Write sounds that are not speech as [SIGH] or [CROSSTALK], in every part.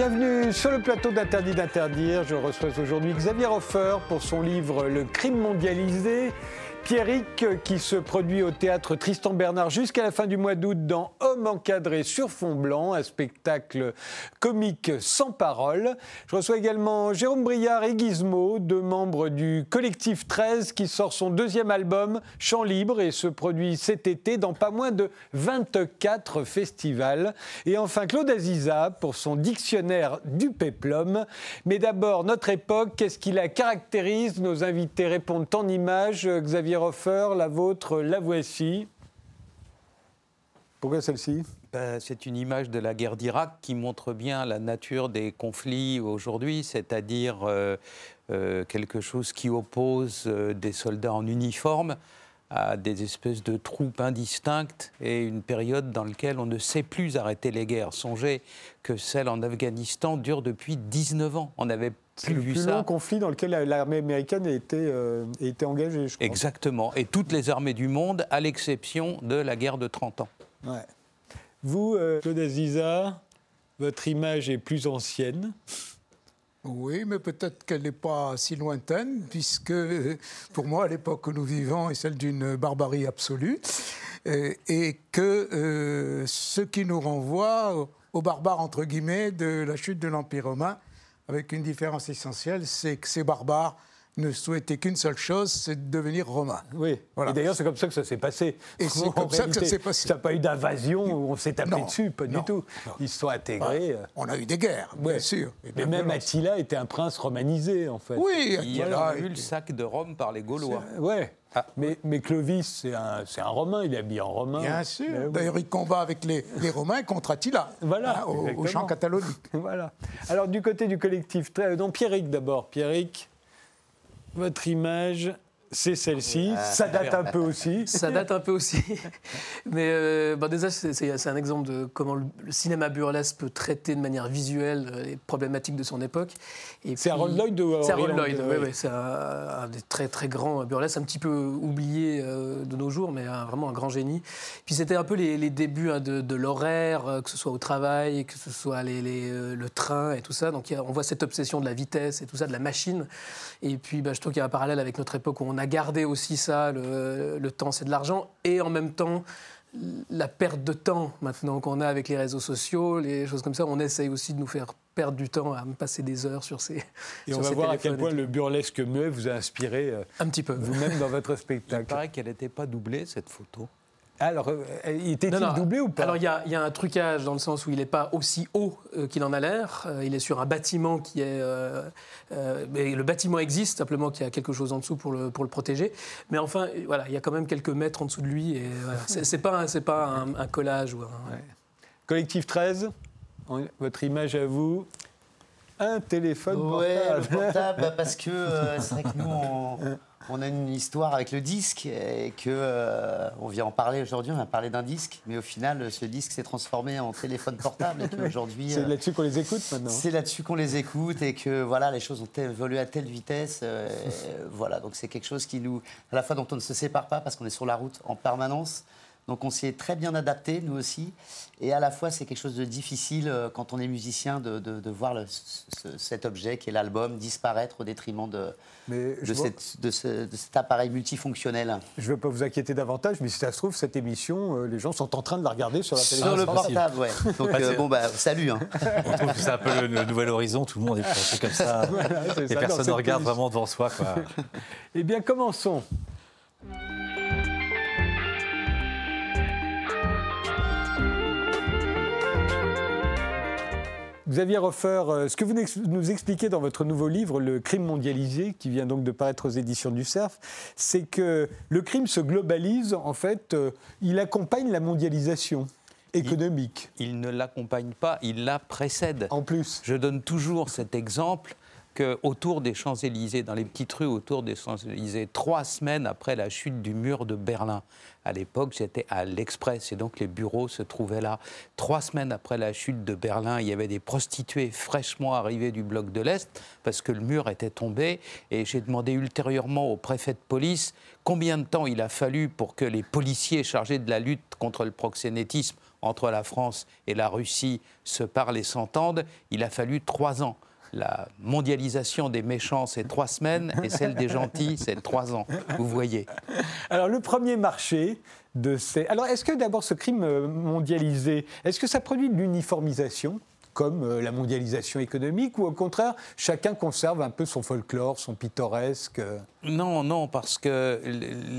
Bienvenue sur le plateau d'Interdit d'interdire. Je reçois aujourd'hui Xavier Hofer pour son livre Le crime mondialisé. Pierrick qui se produit au théâtre Tristan Bernard jusqu'à la fin du mois d'août dans Homme encadré sur fond blanc, un spectacle comique sans parole. Je reçois également Jérôme Briard et Gizmo, deux membres du collectif 13 qui sort son deuxième album Chant libre et se produit cet été dans pas moins de 24 festivals. Et enfin Claude Aziza pour son dictionnaire du péplum. Mais d'abord, notre époque, qu'est-ce qui la caractérise? Nos invités répondent en images. Xavier la vôtre, la voici. Pourquoi celle-ci? Ben, C'est une image de la guerre d'Irak qui montre bien la nature des conflits aujourd'hui, c'est-à-dire euh, euh, quelque chose qui oppose euh, des soldats en uniforme à des espèces de troupes indistinctes et une période dans laquelle on ne sait plus arrêter les guerres. Songez que celle en Afghanistan dure depuis 19 ans. On avait c'est le plus long conflit dans lequel l'armée américaine a été, euh, engagée, je crois. Exactement. Et toutes les armées du monde, à l'exception de la guerre de 30 ans. Ouais. Vous, euh, Claude Aziza, votre image est plus ancienne. Oui, mais peut-être qu'elle n'est pas si lointaine, puisque pour moi, l'époque où nous vivons est celle d'une barbarie absolue, et, et que euh, ce qui nous renvoie aux barbares, entre guillemets, de la chute de l'Empire romain, avec une différence essentielle, c'est que ces barbares ne souhaitaient qu'une seule chose, c'est de devenir romains. Oui, et d'ailleurs c'est comme ça que ça s'est passé. Et c'est comme ça que ça s'est passé. Ça n'a pas eu d'invasion où on s'est tapé dessus, pas du tout. Ils se sont intégrés. Euh. on a eu des guerres, bien sûr. Mais même Attila était un prince romanisé, en fait. Oui, il y a eu le sac de Rome par les Gaulois. Oui. Ah. Mais, mais, Clovis, c'est un, un, Romain, il est habillé en Romain. Bien sûr. D'ailleurs, il combat avec les, les, Romains contre Attila, voilà, hein, au, champ catalonique. [LAUGHS] voilà. Alors, du côté du collectif, donc Pierrick d'abord. Pierrick, votre image, c'est celle-ci. Ah, ça date un peu aussi. Ça date un peu aussi. [LAUGHS] Mais euh, déjà, c'est un exemple de comment le, cinéma burlesque peut traiter de manière visuelle euh, les problématiques de son époque. C'est Harold Lloyd ou C'est Harold Lloyd, oui. C'est un, des très très grands burlesques, un petit peu oublié euh, de nos jours, mais vraiment un grand génie. Puis c'était un peu les, débuts hein, de, l'horaire, que ce soit au travail, que ce soit les, le train et tout ça. Donc on voit cette obsession de la vitesse et tout ça, de la machine. Et puis bah, je trouve qu'il y a un parallèle avec notre époque où on a gardé aussi ça, le, temps c'est de l'argent, et en même temps la perte de temps maintenant qu'on a avec les réseaux sociaux, les choses comme ça, on essaye aussi de nous faire perdre du temps à passer des heures sur ces. Et on va voir à quel point le burlesque muet vous a inspiré euh, un petit peu vous-même dans votre [LAUGHS] spectacle. Il paraît qu'elle n'était pas doublée cette photo. Alors, euh, il était-il doublé ou pas? Alors, il y, a un trucage dans le sens où il n'est pas aussi haut euh, qu'il en a l'air. Euh, il est sur un bâtiment qui est. mais le bâtiment existe, simplement qu'il y a quelque chose en dessous pour le, pour le protéger. Mais enfin, voilà, il y a quand même quelques mètres en dessous de lui. Et c'est pas, un, pas un, collage. Ou Collectif 13, votre image à vous un téléphone portable. portable, parce que [LAUGHS] c'est vrai que nous, on, on a une histoire avec le disque et que euh, on vient en parler aujourd'hui. On va parler d'un disque, mais au final, ce disque s'est transformé en téléphone portable. [LAUGHS] aujourd'hui, c'est euh, là-dessus qu'on les écoute maintenant. C'est là-dessus qu'on les écoute et que voilà, les choses ont évolué à telle vitesse. Euh, [LAUGHS] voilà, donc c'est quelque chose qui nous, à la fois dont on ne se sépare pas parce qu'on est sur la route en permanence. Donc on s'y est très bien adapté, nous aussi. Et à la fois, c'est quelque chose de difficile euh, quand on est musicien de, de, voir cet objet qui est l'album disparaître au détriment de, de, cet appareil multifonctionnel. Je ne veux pas vous inquiéter davantage, mais si ça se trouve, cette émission, euh, les gens sont en train de la regarder sur la télévision. Sur le portable, oui. [LAUGHS] Donc euh, bon, bah, salut. Hein. On trouve que c'est un peu le, nouvel horizon, tout le monde est pensé comme ça. [LAUGHS] et personne ne regarde vraiment devant soi. Quoi. [LAUGHS] eh bien, commençons. Xavier Hofer, euh, ce que vous nous expliquez dans votre nouveau livre, Le crime mondialisé, qui vient donc de paraître aux éditions du CERF, c'est que le crime se globalise, en fait, euh, il accompagne la mondialisation économique. Il, il ne l'accompagne pas, il la précède. En plus. Je donne toujours cet exemple qu'autour des Champs-Élysées, dans les petites rues autour des Champs-Élysées, trois semaines après la chute du mur de Berlin, à l'époque, j'étais à l'Express et donc les bureaux se trouvaient là. Trois semaines après la chute de Berlin, il y avait des prostituées fraîchement arrivées du bloc de l'Est parce que le mur était tombé. Et j'ai demandé ultérieurement au préfet de police combien de temps il a fallu pour que les policiers chargés de la lutte contre le proxénétisme entre la France et la Russie se parlent et s'entendent. Il a fallu trois ans la mondialisation des méchants, c'est trois semaines, et celle des gentils, c'est trois ans. Vous voyez. Alors, le premier marché de ces. Alors, est-ce que d'abord ce crime mondialisé, est-ce que ça produit de l'uniformisation? Comme euh, la mondialisation économique, ou au contraire, chacun conserve un peu son folklore, son pittoresque euh? Non, non, parce que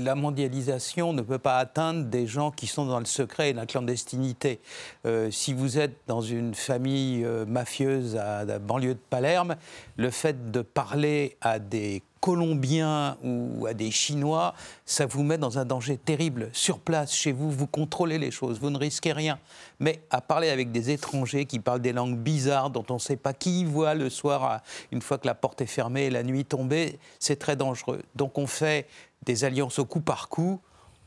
la mondialisation ne peut pas atteindre des gens qui sont dans le secret et la clandestinité. Euh, si vous êtes dans une famille mafieuse à la banlieue de Palerme, le fait de parler à des Colombiens ou à des Chinois, ça vous met dans un danger terrible. Sur place, chez vous, vous contrôlez les choses, vous ne risquez rien. Mais à parler avec des étrangers qui parlent des langues bizarres, dont on ne sait pas qui voit le soir, une fois que la porte est fermée et la nuit tombée, c'est très dangereux. Donc on fait des alliances au coup par coup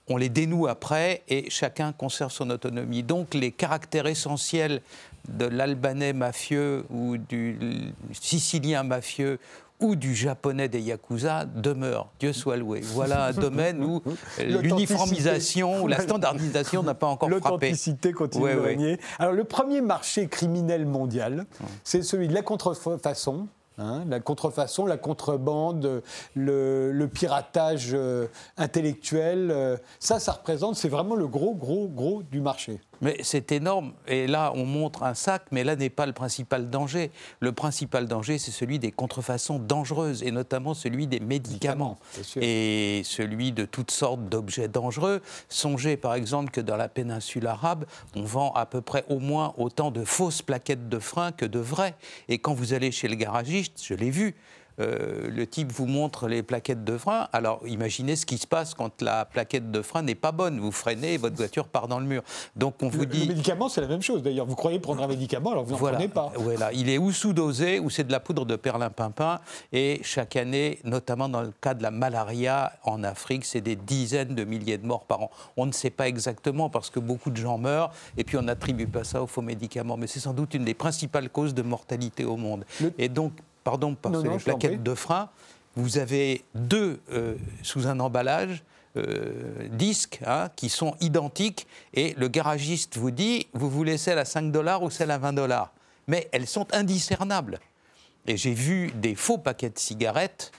on les dénoue après et chacun conserve son autonomie. Donc les caractères essentiels de l'Albanais mafieux ou du Sicilien mafieux ou du japonais des yakuza demeure. Dieu soit loué. Voilà un [LAUGHS] domaine où l'uniformisation ou la standardisation n'a pas encore frappé. L'authenticité continue de régner. Alors le premier marché criminel mondial, c'est celui de la contrefaçon. Hein, la contrefaçon, la contrebande, le, piratage euh, intellectuel, euh, ça, ça représente, c'est vraiment le gros, gros, gros du marché. Mais c'est énorme. Et là, on montre un sac, mais là n'est pas le principal danger. Le principal danger, c'est celui des contrefaçons dangereuses, et notamment celui des médicaments. Et celui de toutes sortes d'objets dangereux. Songez par exemple que dans la péninsule arabe, on vend à peu près au moins autant de fausses plaquettes de frein que de vraies. Et quand vous allez chez le garagiste, je l'ai vu, euh, le type vous montre les plaquettes de frein. Alors imaginez ce qui se passe quand la plaquette de frein n'est pas bonne. Vous freinez et votre voiture part dans le mur. Donc on vous dit. Le médicament, c'est la même chose d'ailleurs. Vous croyez prendre un médicament alors vous n'en prenez pas. [LAUGHS] Voilà. Il est ou sous-dosé ou c'est de la poudre de perlimpinpin. Et chaque année, notamment dans le cas de la malaria en Afrique, c'est des dizaines de milliers de morts par an. On ne sait pas exactement parce que beaucoup de gens meurent et puis on n'attribue pas ça aux faux médicaments. Mais c'est sans doute une des principales causes de mortalité au monde. Et donc pardon, parce que les plaquettes de frein, vous avez deux euh, sous un emballage. Euh, disques hein, qui sont identiques. Et le garagiste vous dit vous voulez celle à 5 dollars ou celle à 20 dollars? Mais elles sont indiscernables. Et j'ai vu des faux paquets de cigarettes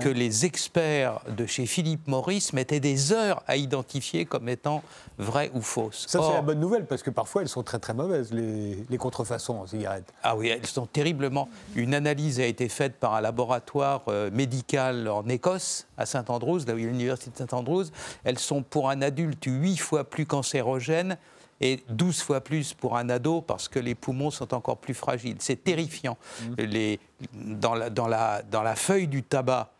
que les experts de chez Philippe Maurice mettaient des heures à identifier comme étant vraies ou fausses. Ça, c'est la bonne nouvelle, parce que parfois, elles sont très très mauvaises, les, les contrefaçons en cigarettes. Ah oui, elles sont terriblement. Une analyse a été faite par un laboratoire euh, médical en Écosse, à Saint-Andrews, là où il y a l'université de Saint-Andrews. Elles sont pour un adulte huit fois plus cancérogènes et 12 fois plus pour un ado parce que les poumons sont encore plus fragiles. C'est terrifiant. Mmh. Les, dans, la, dans, la, dans la feuille du tabac,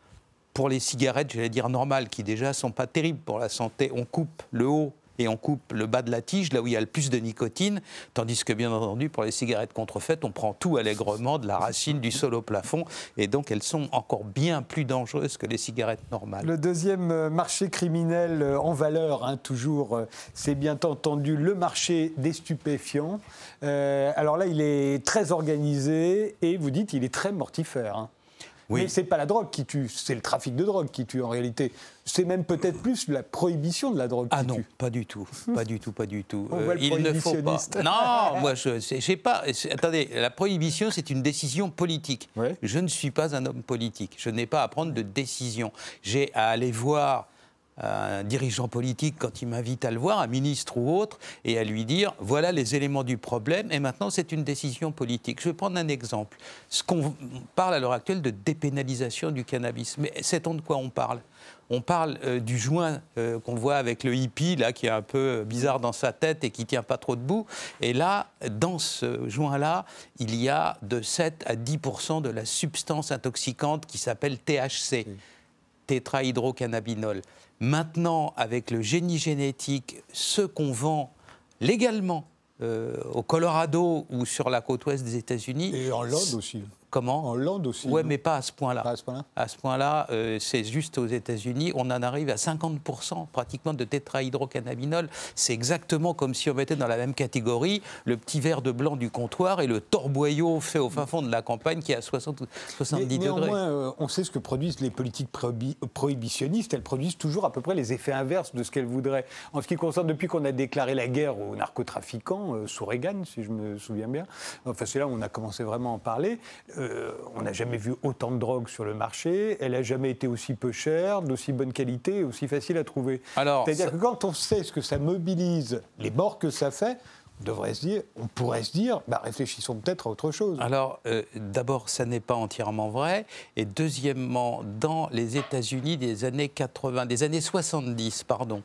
pour les cigarettes, j'allais dire normales, qui déjà sont pas terribles pour la santé, on coupe le haut et on coupe le bas de la tige, là où il y a le plus de nicotine, tandis que bien entendu, pour les cigarettes contrefaites, on prend tout allègrement, de la racine, du sol au plafond, et donc elles sont encore bien plus dangereuses que les cigarettes normales. Le deuxième euh, marché criminel euh, en valeur, hein, toujours, euh, c'est bien entendu le marché des stupéfiants. alors là, il est très organisé, et vous dites, il est très mortifère. Hein. Oui. Mais ce n'est pas la drogue qui tue, c'est le trafic de drogue qui tue en réalité. C'est même peut-être plus la prohibition de la drogue ah qui non, pas du tout, pas du tout, pas du tout. On voit le il ne faut pas. Non, moi je sais pas. Attendez, la prohibition c'est une décision politique. Je ne suis pas un homme politique. Je n'ai pas à prendre de décision. J'ai à aller voir un dirigeant politique quand il m'invite à le voir, un ministre ou autre, et à lui dire voilà les éléments du problème, et maintenant c'est une décision politique. Je vais prendre un exemple. Ce qu'on parle à l'heure actuelle de dépénalisation du cannabis, mais sait-on de quoi on parle? On parle euh, du joint euh, qu'on voit avec le hippie, là, qui est un peu bizarre dans sa tête et qui tient pas trop debout. Et là, dans ce joint-là, il y a de 7 à 10% de la substance intoxicante qui s'appelle THC, tétrahydrocannabinol. Maintenant, avec le génie génétique, ce qu'on vend légalement euh, au Colorado ou sur la côte ouest des États-Unis. Et en Inde aussi. Comment En Hollande aussi. Non mais pas à ce point-là. Pas à ce point-là À ce point-là, euh, c'est juste aux États-Unis, on en arrive à 50% pratiquement de tétrahydrocannabinol. C'est exactement comme si on mettait dans la même catégorie le petit verre de blanc du comptoir et le torboyau fait au fin fond de la campagne qui est à 60 ou 70 Mais- degrés. Néanmoins, euh, on sait ce que produisent les politiques prohibi- prohibitionnistes. Elles produisent toujours à peu près les effets inverses de ce qu'elles voudraient. En ce qui concerne, depuis qu'on a déclaré la guerre aux narcotrafiquants, euh, sous Reagan, si je me souviens bien, enfin c'est là où on a commencé vraiment à en parler, euh, on n'a jamais vu autant de drogue sur le marché, elle n'a jamais été aussi peu chère, d'aussi bonne qualité et aussi facile à trouver. C'est-à-dire ça- que quand on sait ce que ça mobilise, les morts que ça fait, on, devrait se dire, on pourrait se dire, bah, réfléchissons peut-être à autre chose. Alors, euh, d'abord, ça n'est pas entièrement vrai. Et deuxièmement, dans les États-Unis des années 80, des années 70, pardon,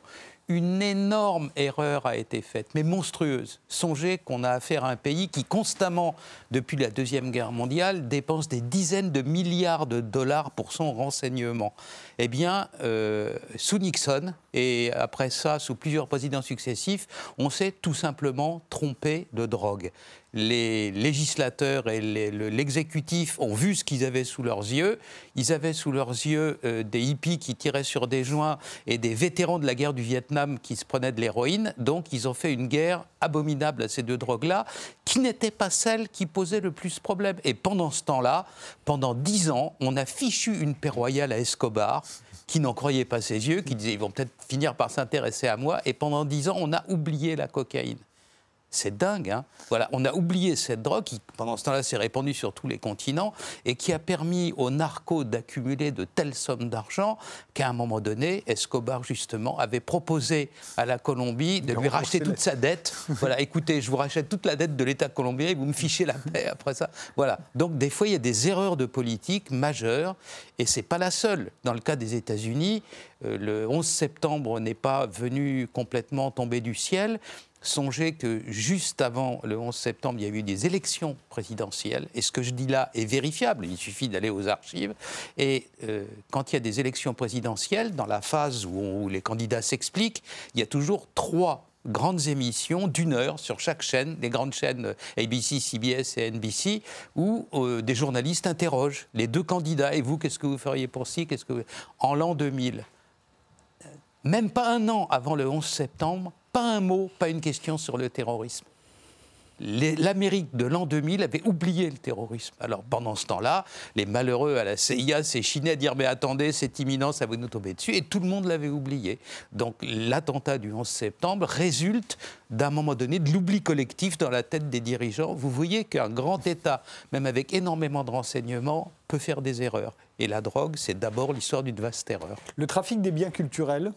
une énorme erreur a été faite, mais monstrueuse. Songez qu'on a affaire à un pays qui constamment, depuis la Deuxième Guerre mondiale, dépense des dizaines de milliards de dollars pour son renseignement. Eh bien, euh, sous Nixon, et après ça, sous plusieurs présidents successifs, on s'est tout simplement trompé de drogue. Les législateurs et l'exécutif ont vu ce qu'ils avaient sous leurs yeux. Ils avaient sous leurs yeux euh, des hippies qui tiraient sur des joints et des vétérans de la guerre du Vietnam qui se prenaient de l'héroïne. Donc, ils ont fait une guerre abominable à ces deux drogues-là, qui n'était pas celle qui posait le plus problème. Et pendant ce temps-là, pendant dix ans, on a fichu une paix royale à Escobar, qui n'en croyait pas ses yeux, qui disait ils vont peut-être finir par s'intéresser à moi. Et pendant dix ans, on a oublié la cocaïne. C'est dingue, hein Voilà, on a oublié cette drogue qui, pendant ce temps-là, s'est répandue sur tous les continents et qui a permis aux narcos d'accumuler de telles sommes d'argent qu'à un moment donné, Escobar, justement, avait proposé à la Colombie de lui racheter toute sa dette. [LAUGHS] voilà, écoutez, je vous rachète toute la dette de l'État colombien et vous me fichez la paix après ça. Voilà. Donc, des fois, il y a des erreurs de politique majeures et c'est pas la seule. Dans le cas des États-Unis, euh, le 11 septembre n'est pas venu complètement tomber du ciel. Songez que juste avant le 11 septembre, il y a eu des élections présidentielles. Et ce que je dis là est vérifiable. Il suffit d'aller aux archives. Et euh, quand il y a des élections présidentielles, dans la phase où, les candidats s'expliquent, il y a toujours trois grandes émissions d'une heure sur chaque chaîne, les grandes chaînes euh, ABC, CBS et NBC, où euh, des journalistes interrogent les deux candidats. Et vous, qu'est-ce que vous feriez pour ci qu'est-ce que En l'an 2000, même pas un an avant le 11 septembre, pas un mot, pas une question sur le terrorisme. L'Amérique de l'an 2000 avait oublié le terrorisme. Alors pendant ce temps-là, les malheureux à la CIA s'échinaient à dire mais attendez, c'est imminent, ça va nous tomber dessus, et tout le monde l'avait oublié. Donc l'attentat du 11 septembre résulte d'un moment donné de l'oubli collectif dans la tête des dirigeants. Vous voyez qu'un grand État, même avec énormément de renseignements, peut faire des erreurs. Et la drogue, c'est d'abord l'histoire d'une vaste erreur. Le trafic des biens culturels,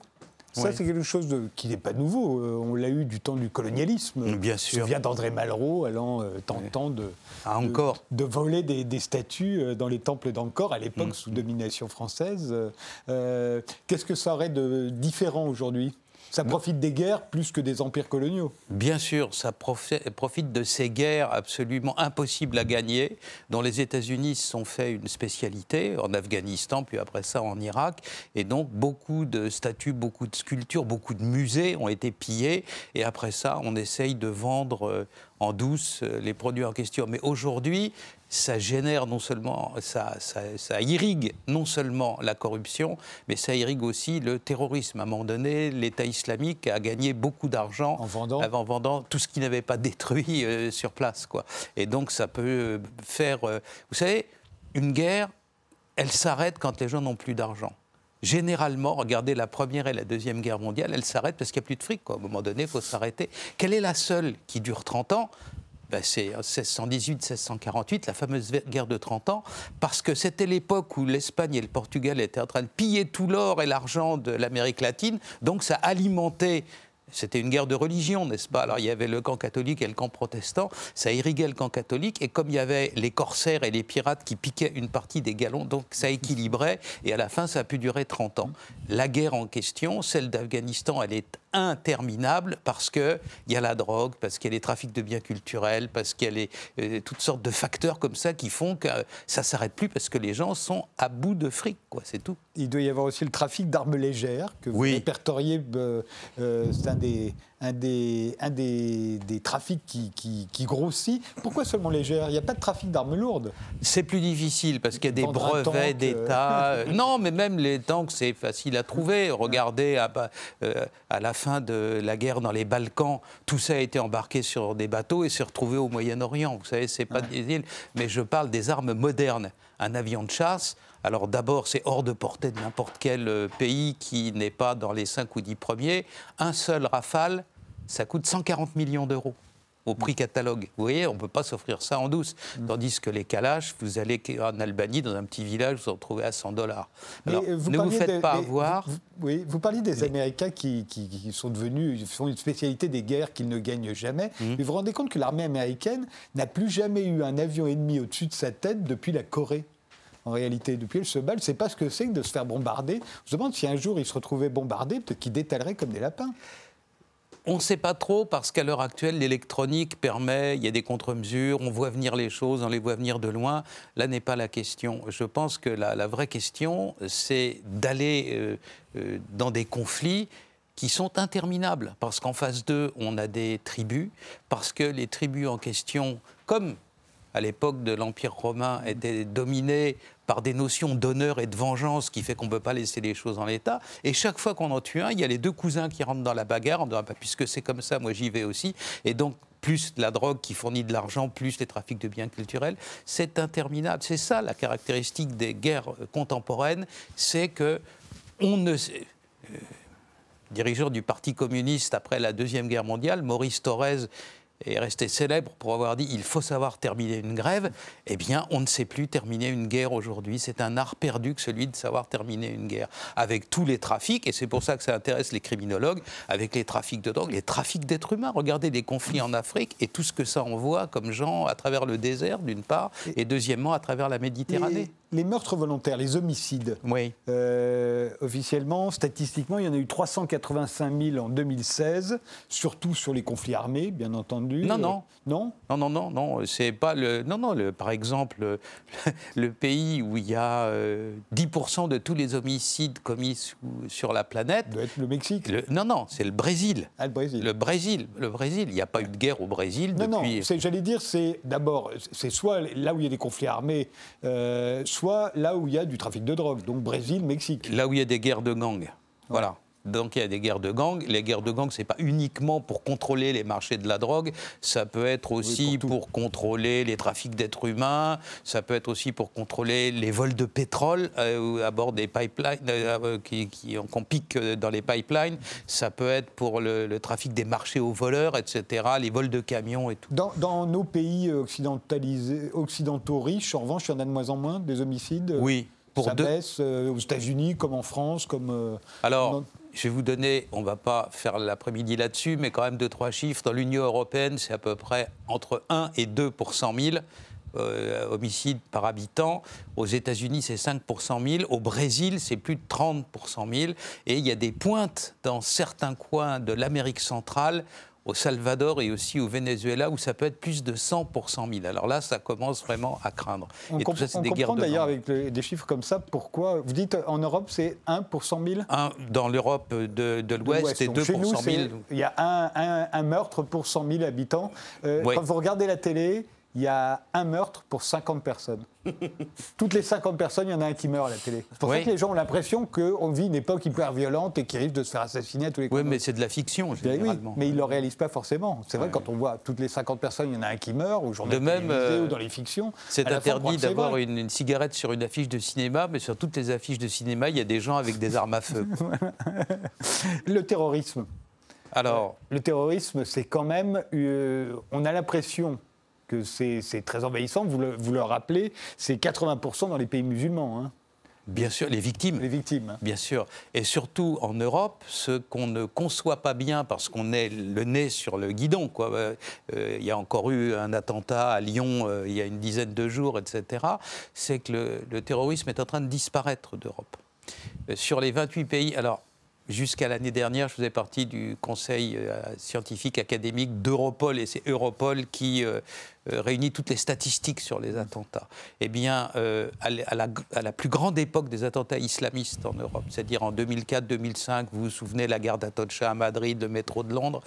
ça c'est quelque chose de- qui n'est pas nouveau. Euh, on l'a eu du temps du colonialisme. Bien Je sûr. me souviens d'André Malraux allant euh, tentant de, de- voler des, des statues euh, dans les temples d'Angkor à l'époque Mm. sous domination française. Euh, Qu'est-ce que ça aurait de différent aujourd'hui? Ça profite des guerres plus que des empires coloniaux. Bien sûr, ça profi- profite de ces guerres absolument impossibles à gagner, dont les États-Unis se sont fait une spécialité, en Afghanistan, puis après ça en Irak. Et donc, beaucoup de statues, beaucoup de sculptures, beaucoup de musées ont été pillés. Et après ça, on essaye de vendre euh, en douce euh, les produits en question. Mais aujourd'hui, ça génère non seulement, ça, ça, ça irrigue non seulement la corruption, mais ça irrigue aussi le terrorisme. À un moment donné, l'État islamique a gagné beaucoup d'argent En vendant. en vendant tout ce qui n'avait pas détruit euh, sur place. Quoi. Et donc ça peut euh, faire... euh, vous savez, une guerre, elle s'arrête quand les gens n'ont plus d'argent. Généralement, regardez la première et la deuxième guerre mondiale, elle s'arrête parce qu'il n'y a plus de fric. Quoi. À un moment donné, il faut s'arrêter. Quelle est la seule qui dure 30 ans? Ben, c'est 1618-1648, la fameuse guerre de 30 ans, parce que c'était l'époque où l'Espagne et le Portugal étaient en train de piller tout l'or et l'argent de l'Amérique latine, donc ça alimentait c'était une guerre de religion, n'est-ce pas? Alors il y avait le camp catholique et le camp protestant, ça irriguait le camp catholique, et comme il y avait les corsaires et les pirates qui piquaient une partie des galons, donc ça équilibrait, et à la fin ça a pu durer 30 ans. La guerre en question, celle d'Afghanistan, elle est interminable parce qu'il y a la drogue, parce qu'il y a les trafics de biens culturels, parce qu'il y a euh, toutes sortes de facteurs comme ça qui font que ça ne s'arrête plus parce que les gens sont à bout de fric, quoi, c'est tout. Il doit y avoir aussi le trafic d'armes légères que vous répertoriez. Euh, euh, c'est un des, un des, un des, des trafics qui, qui, grossit. Pourquoi seulement légères Il n'y a pas de trafic d'armes lourdes C'est plus difficile parce qu'il y a des brevets d'État. [LAUGHS] non, mais même les tanks, c'est facile à trouver. Regardez à, à la fin de la guerre dans les Balkans, tout ça a été embarqué sur des bateaux et s'est retrouvé au Moyen-Orient. Vous savez, c'est pas des îles, mais je parle des armes modernes. Un avion de chasse, alors d'abord, c'est hors de portée de n'importe quel euh, pays qui n'est pas dans les 5 ou 10 premiers. Un seul rafale, ça coûte 140 millions d'euros au prix catalogue. Vous voyez, on ne peut pas s'offrir ça en douce. Mm. Tandis que les Kalash, vous allez en Albanie, dans un petit village, vous en retrouvez à 100 dollars. Vous ne vous faites pas avoir. Vous, oui, vous parliez des Américains qui, sont devenus, ils font une spécialité des guerres qu'ils ne gagnent jamais. Mm. Mais vous vous rendez compte que l'armée américaine n'a plus jamais eu un avion ennemi au-dessus de sa tête depuis la Corée en réalité. Depuis, elle se balle. C'est pas ce que c'est que de se faire bombarder. Je me demande si un jour il se retrouvait bombardé, peut-être qu'il détalerait comme des lapins. On ne sait pas trop parce qu'à l'heure actuelle, l'électronique permet, il y a des contre-mesures, on voit venir les choses, on les voit venir de loin. Là n'est pas la question. Je pense que la, vraie question, c'est d'aller euh, euh, dans des conflits qui sont interminables. Parce qu'en face d'eux, on a des tribus, parce que les tribus en question, comme à l'époque de l'Empire romain, étaient dominées par des notions d'honneur et de vengeance qui fait qu'on ne peut pas laisser les choses en l'état. Et chaque fois qu'on en tue un, il y a les deux cousins qui rentrent dans la bagarre en disant ah, bah, puisque c'est comme ça, moi j'y vais aussi. Et donc plus la drogue qui fournit de l'argent, plus les trafics de biens culturels, c'est interminable. C'est ça la caractéristique des guerres contemporaines, c'est que on ne sait, euh, dirigeant du Parti communiste après la Deuxième Guerre mondiale, Maurice Thorez est resté célèbre pour avoir dit il faut savoir terminer une grève, eh bien, on ne sait plus terminer une guerre aujourd'hui. C'est un art perdu que celui de savoir terminer une guerre. Avec tous les trafics, et c'est pour ça que ça intéresse les criminologues, avec les trafics de drogue, les trafics d'êtres humains. Regardez les conflits en Afrique et tout ce que ça envoie comme gens à travers le désert, d'une part, et deuxièmement, à travers la Méditerranée. Les, meurtres volontaires, les homicides, oui. Euh, officiellement, statistiquement, il y en a eu 385 000 en 2016, surtout sur les conflits armés, bien entendu. Non, non. Euh, non Non, non, non, non. C'est pas le. Non, non. Le, par exemple, le, [LAUGHS] pays où il y a 10% euh, de tous les homicides commis sur la planète. Doit être le Mexique. non, non, c'est le Brésil. Ah, le Brésil. Le Brésil. Le Brésil. Il n'y a pas eu de guerre au Brésil non, depuis. Non, j'allais dire, c'est d'abord, c'est soit là où il y a des conflits armés, euh, soit là où il y a du trafic de drogue. Donc Brésil, Mexique. Là où il y a des guerres de gangs. Voilà. Donc il y a des guerres de gangs. Les guerres de gangs, ce n'est pas uniquement pour contrôler les marchés de la drogue, ça peut être aussi pour, contrôler les trafics d'êtres humains, ça peut être aussi pour contrôler les vols de pétrole euh, à bord des pipelines, euh, euh, qui, qu'on pique dans les pipelines, ça peut être pour le, trafic des marchés aux voleurs, etc., les vols de camions et tout. Dans, nos pays occidentalisés, occidentaux riches, en revanche, il y en a de moins en moins des homicides Oui. Pour ça baisse aux États-Unis, comme en France, comme. Alors, je vais vous donner, on ne va pas faire l'après-midi là-dessus, mais quand même deux, trois chiffres. Dans l'Union européenne, c'est à peu près entre 1 et 2 pour 100 000 euh, homicides par habitant. Aux États-Unis, c'est 5 pour 100 000. Au Brésil, c'est plus de 30 pour 100 000. Et il y a des pointes dans certains coins de l'Amérique centrale au Salvador et aussi au Venezuela où ça peut être plus de 100 pour 100 000. Alors là, ça commence vraiment à craindre. On, et ça, on comprend d'ailleurs avec des chiffres comme ça pourquoi. Vous dites en Europe, c'est 1 pour 100 000 Dans l'Europe de, de l'Ouest, c'est 2 pour 100 000. Il y a un, un, meurtre pour 100 000 habitants. Euh, quand vous regardez la télé, il y a un meurtre pour 50 personnes. [LAUGHS] Toutes les 50 personnes, il y en a un qui meurt à la télé. C'est pour ça que les gens ont l'impression qu'on vit une époque hyper violente et qu'ils risquent de se faire assassiner à tous les coups. Oui, mais c'est de la fiction, généralement. Oui, mais ils ne le réalisent pas forcément. C'est vrai, quand on voit toutes les 50 personnes, il y en a un qui meurt, journal de même, euh, ou dans les fictions. C'est interdit d'avoir une, cigarette sur une affiche de cinéma, mais sur toutes les affiches de cinéma, il y a des gens avec des armes à feu. [LAUGHS] le terrorisme. Alors, le terrorisme, c'est quand même, euh, on a l'impression que c'est très envahissant. Vous le, vous le rappelez, c'est 80% dans les pays musulmans. Hein. Bien sûr, les victimes. Les victimes. Hein. Bien sûr. Et surtout en Europe, ce qu'on ne conçoit pas bien parce qu'on est le nez sur le guidon. Quoi. Euh, il y a encore eu un attentat à Lyon euh, il y a une dizaine de jours, etc. C'est que le, le, terrorisme est en train de disparaître d'Europe. Euh, sur les 28 pays, alors jusqu'à l'année dernière, je faisais partie du conseil euh, scientifique académique d'Europol, et c'est Europol qui euh, euh, réunit toutes les statistiques sur les attentats. Eh bien, à, la, à, la, plus grande époque des attentats islamistes en Europe, c'est-à-dire en 2004-2005, vous vous souvenez la guerre d'Atocha à Madrid, le métro de Londres,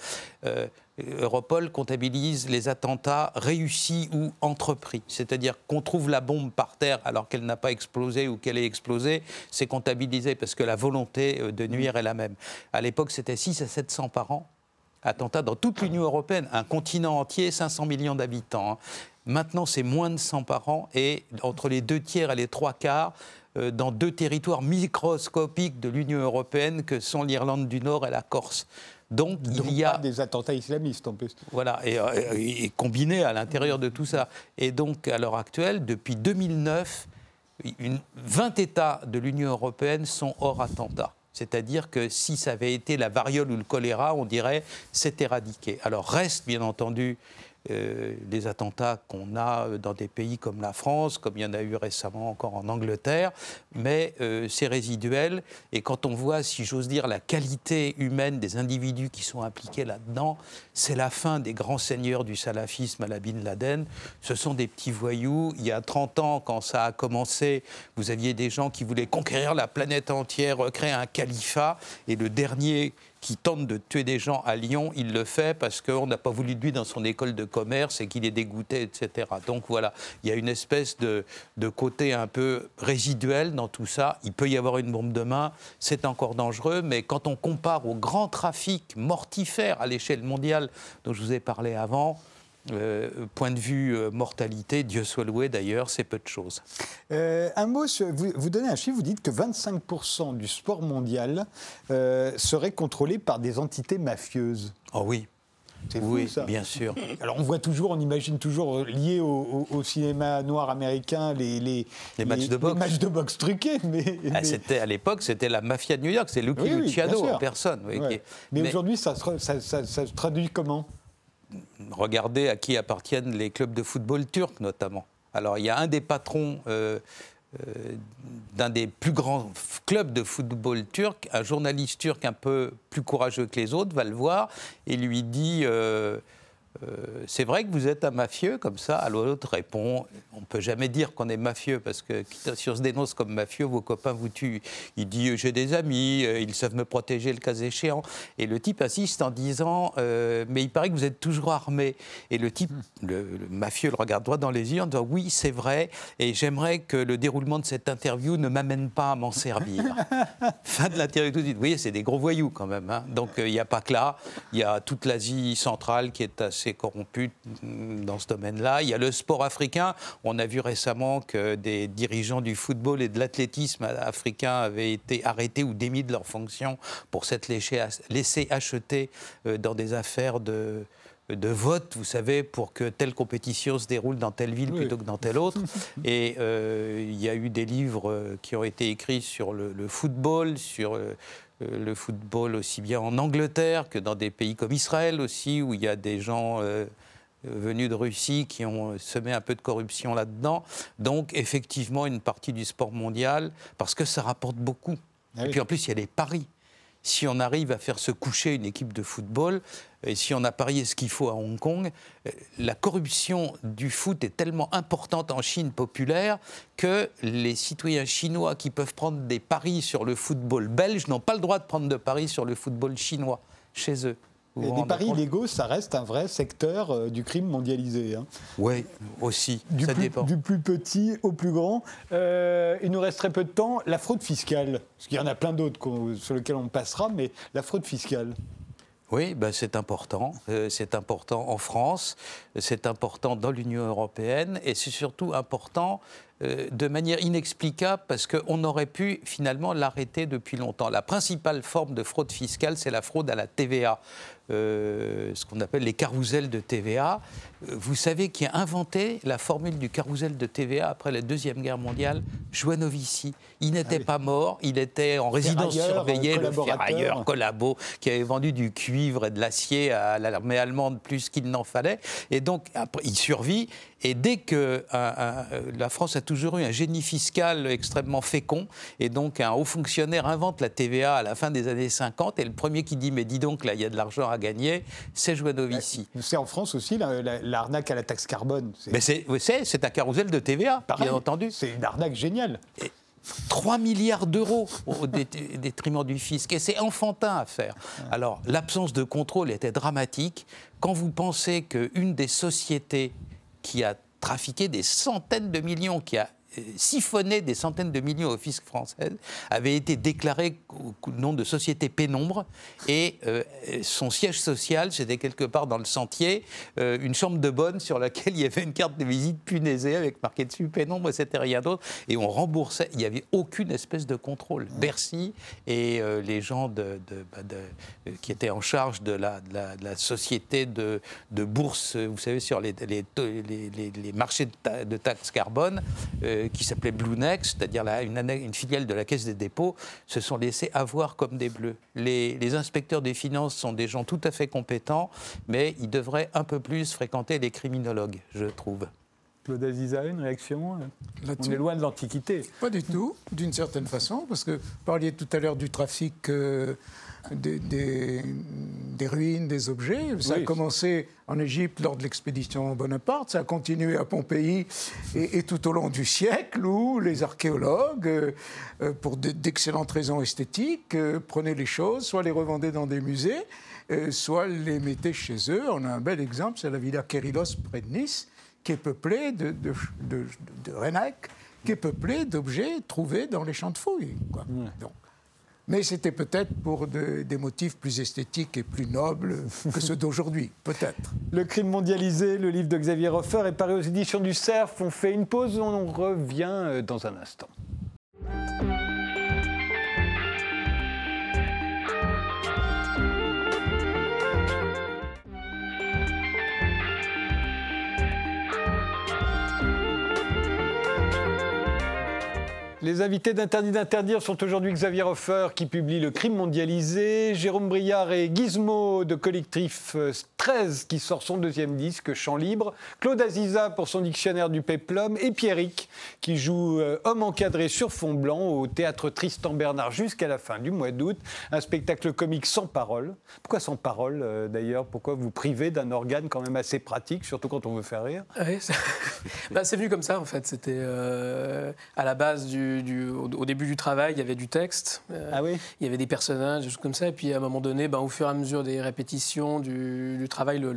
Europol comptabilise les attentats réussis ou entrepris. C'est-à-dire qu'on trouve la bombe par terre alors qu'elle n'a pas explosé ou qu'elle est explosée, c'est comptabilisé parce que la volonté de nuire est la même. À l'époque, c'était 6 à 700 par an. Attentats dans toute l'Union européenne, un continent entier, 500 millions d'habitants. Hein. Maintenant, c'est moins de 100 par an et entre les deux tiers et les trois quarts, euh, dans deux territoires microscopiques de l'Union européenne que sont l'Irlande du Nord et la Corse. Donc, il y a des attentats islamistes en plus. Voilà, et, euh, et combiné à l'intérieur de tout ça. Et donc, à l'heure actuelle, depuis 2009, une, 20 États de l'Union européenne sont hors attentat. C'est-à-dire que si ça avait été la variole ou le choléra, on dirait c'est éradiqué. Alors reste bien entendu euh, des attentats qu'on a dans des pays comme la France, comme il y en a eu récemment encore en Angleterre, mais euh, c'est résiduel. Et quand on voit, si j'ose dire, la qualité humaine des individus qui sont impliqués là-dedans, c'est la fin des grands seigneurs du salafisme à la Bin Laden. Ce sont des petits voyous. Il y a 30 ans, quand ça a commencé, vous aviez des gens qui voulaient conquérir la planète entière, créer un califat, et le dernier qui tente de tuer des gens à Lyon, il le fait parce qu'on n'a pas voulu de lui dans son école de commerce et qu'il est dégoûté, etc. Donc voilà, il y a une espèce de, de, côté un peu résiduel dans tout ça. Il peut y avoir une bombe de main, c'est encore dangereux, mais quand on compare au grand trafic mortifère à l'échelle mondiale dont je vous ai parlé avant, euh, point de vue euh, mortalité, Dieu soit loué d'ailleurs, c'est peu de choses. Euh, un mot, vous, vous, donnez un chiffre, vous dites que 25% du sport mondial serait contrôlé par des entités mafieuses. Oh oui. C'est fou, oui, ça. bien sûr. [LAUGHS] Alors on voit toujours, on imagine toujours lié au, cinéma noir américain les, les, les matchs de boxe, les matchs de boxe truqués. Mais, ah, c'était à l'époque, c'était la mafia de New York, c'est Lucky Luciano en personne. mais, mais aujourd'hui, ça, ça, ça, ça se traduit comment? Regardez à qui appartiennent les clubs de football turcs notamment. Alors il y a un des patrons euh, euh, d'un des plus grands clubs de football turc, un journaliste turc un peu plus courageux que les autres va le voir et lui dit euh, euh, c'est vrai que vous êtes un mafieux comme ça Alors l'autre répond on ne peut jamais dire qu'on est mafieux parce que si on se dénonce comme mafieux, vos copains vous tuent. Il dit j'ai des amis, euh, ils savent me protéger le cas échéant. Et le type insiste en disant euh, mais il paraît que vous êtes toujours armé. Et le type, le, mafieux, le regarde droit dans les yeux en disant oui c'est vrai et j'aimerais que le déroulement de cette interview ne m'amène pas à m'en servir. [LAUGHS] fin de l'interview tout de suite. Vous voyez c'est des gros voyous quand même. Hein. Donc il n'y a pas que là, il y a toute l'Asie centrale qui est assez corrompu dans ce domaine-là. Il y a le sport africain. On a vu récemment que des dirigeants du football et de l'athlétisme africain avaient été arrêtés ou démis de leurs fonctions pour s'être laissés acheter euh, dans des affaires de, de vote, vous savez, pour que telle compétition se déroule dans telle ville plutôt que dans telle autre. [LAUGHS] Et euh, il y a eu des livres euh, qui ont été écrits sur le, football, sur le football aussi bien en Angleterre que dans des pays comme Israël aussi, où il y a des gens euh, venus de Russie qui ont semé un peu de corruption là-dedans. Donc effectivement, une partie du sport mondial, parce que ça rapporte beaucoup. Ah Et puis en plus, il y a les paris si on arrive à faire se coucher une équipe de football, et si on a parié ce qu'il faut à Hong Kong, euh, la corruption du foot est tellement importante en Chine populaire que les citoyens chinois qui peuvent prendre des paris sur le football belge n'ont pas le droit de prendre de paris sur le football chinois chez eux. Les paris illégaux, ça reste un vrai secteur euh, du crime mondialisé. Hein. Oui, aussi, du ça plus, dépend. Du plus petit au plus grand. Euh, il nous reste très peu de temps. La fraude fiscale, parce qu'il y en a plein d'autres sur lesquels on passera, mais la fraude fiscale. Oui, ben c'est important. Euh, c'est important en France, c'est important dans l'Union européenne et c'est surtout important euh, de manière inexplicable parce qu'on aurait pu finalement l'arrêter depuis longtemps. La principale forme de fraude fiscale, c'est la fraude à la TVA. Euh, ce qu'on appelle les carousels de TVA. Euh, vous savez qui a inventé la formule du carrousel de TVA après la Deuxième Guerre mondiale? Joanovici. Il n'était ah pas mort, il était en résidence surveillée, le ferrailleur collabo, qui avait vendu du cuivre et de l'acier à l'armée allemande plus qu'il n'en fallait. Et donc, après, il survit. Et dès que la France a toujours eu un génie fiscal extrêmement fécond. Et donc, un haut fonctionnaire invente la TVA à la fin des années 50. Et le premier qui dit Mais dis donc, là, il y a de l'argent à gagner, c'est Joanovici. C'est en France aussi l'arnaque à la taxe carbone. Mais c'est un carrousel de TVA, bien entendu. C'est une arnaque géniale. 3 milliards d'euros au [LAUGHS] détriment du fisc. Et c'est enfantin à faire. Alors, l'absence de contrôle était dramatique. Quand vous pensez qu'une des sociétés qui a trafiqué des centaines de millions, qui a siphonné des centaines de millions au fisc français, avait été déclaré au nom de société pénombre et euh, son siège social, c'était quelque part dans le sentier, euh, une chambre de bonne sur laquelle il y avait une carte de visite punaisée avec marqué dessus pénombre, c'était rien d'autre. Et on remboursait, il n'y avait aucune espèce de contrôle. Bercy et les gens de, bah, qui étaient en charge de la, société de, bourse, vous savez, sur les, les, marchés de, taxes carbone, qui s'appelait Blue Next, c'est-à-dire une, une, filiale de la Caisse des dépôts, se sont laissés avoir comme des bleus. Les, inspecteurs des finances sont des gens tout à fait compétents, mais ils devraient un peu plus fréquenter les criminologues, je trouve. Claude Aziza, une réaction On est loin de l'Antiquité. Pas du tout, d'une certaine façon, parce que vous parliez tout à l'heure du trafic euh, des, ruines, des objets. Ça a commencé en Égypte lors de l'expédition Bonaparte, ça a continué à Pompéi et, tout au long du siècle où les archéologues, euh, euh, pour d'excellentes raisons esthétiques, euh, prenaient les choses, soit les revendaient dans des musées, soit les mettaient chez eux. On a un bel exemple, c'est la villa Kérilos près de Nice, qui est peuplée de, de, de, qui est peuplée d'objets trouvés dans les champs de fouilles. Quoi. Donc, mais c'était peut-être pour des motifs plus esthétiques et plus nobles que ceux d'aujourd'hui, [LAUGHS] peut-être. Le crime mondialisé, le livre de Xavier Hoffer est paru aux éditions du Cerf. On fait une pause, on revient euh, dans un instant. Les invités d'Interdit d'interdire sont aujourd'hui Xavier Hofer qui publie Le crime mondialisé, Jérôme Briard et Gizmo de collectif 13 qui sort son deuxième disque Chant libre, Claude Aziza pour son dictionnaire du péplum et Pierrick qui joue euh, Homme encadré sur fond blanc au théâtre Tristan Bernard jusqu'à la fin du mois d'août, un spectacle comique sans parole. Pourquoi sans parole euh, d'ailleurs? Pourquoi vous privez d'un organe quand même assez pratique, surtout quand on veut faire rire? [LAUGHS] Bah, C'est venu comme ça en fait, c'était euh, à la base du au, début du travail, il y avait du texte. Ah oui? Il y avait des personnages, des choses comme ça. Et puis à un moment donné, ben, au fur et à mesure des répétitions, du, travail, le,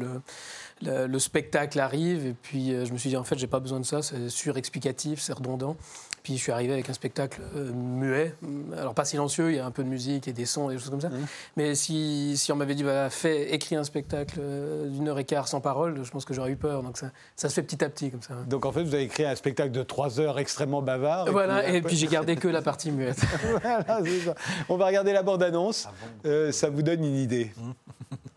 le, spectacle arrive. Et puis euh, je me suis dit, en fait, j'ai pas besoin de ça, c'est surexplicatif, c'est redondant. Puis je suis arrivé avec un spectacle euh, muet, alors pas silencieux, il y a un peu de musique et des sons et des choses comme ça. Mmh. Mais si, si on m'avait dit, bah, fais, écris un spectacle euh, d'une heure et quart sans parole, je pense que j'aurais eu peur. Donc ça, ça, se fait petit à petit comme ça. Donc en fait, vous avez écrit un spectacle de trois heures extrêmement bavard. Et voilà, puis, et puis j'ai gardé que la partie muette. [LAUGHS] voilà, ça. On va regarder la bande-annonce. Ah euh, ça vous donne une idée. Mmh. [LAUGHS]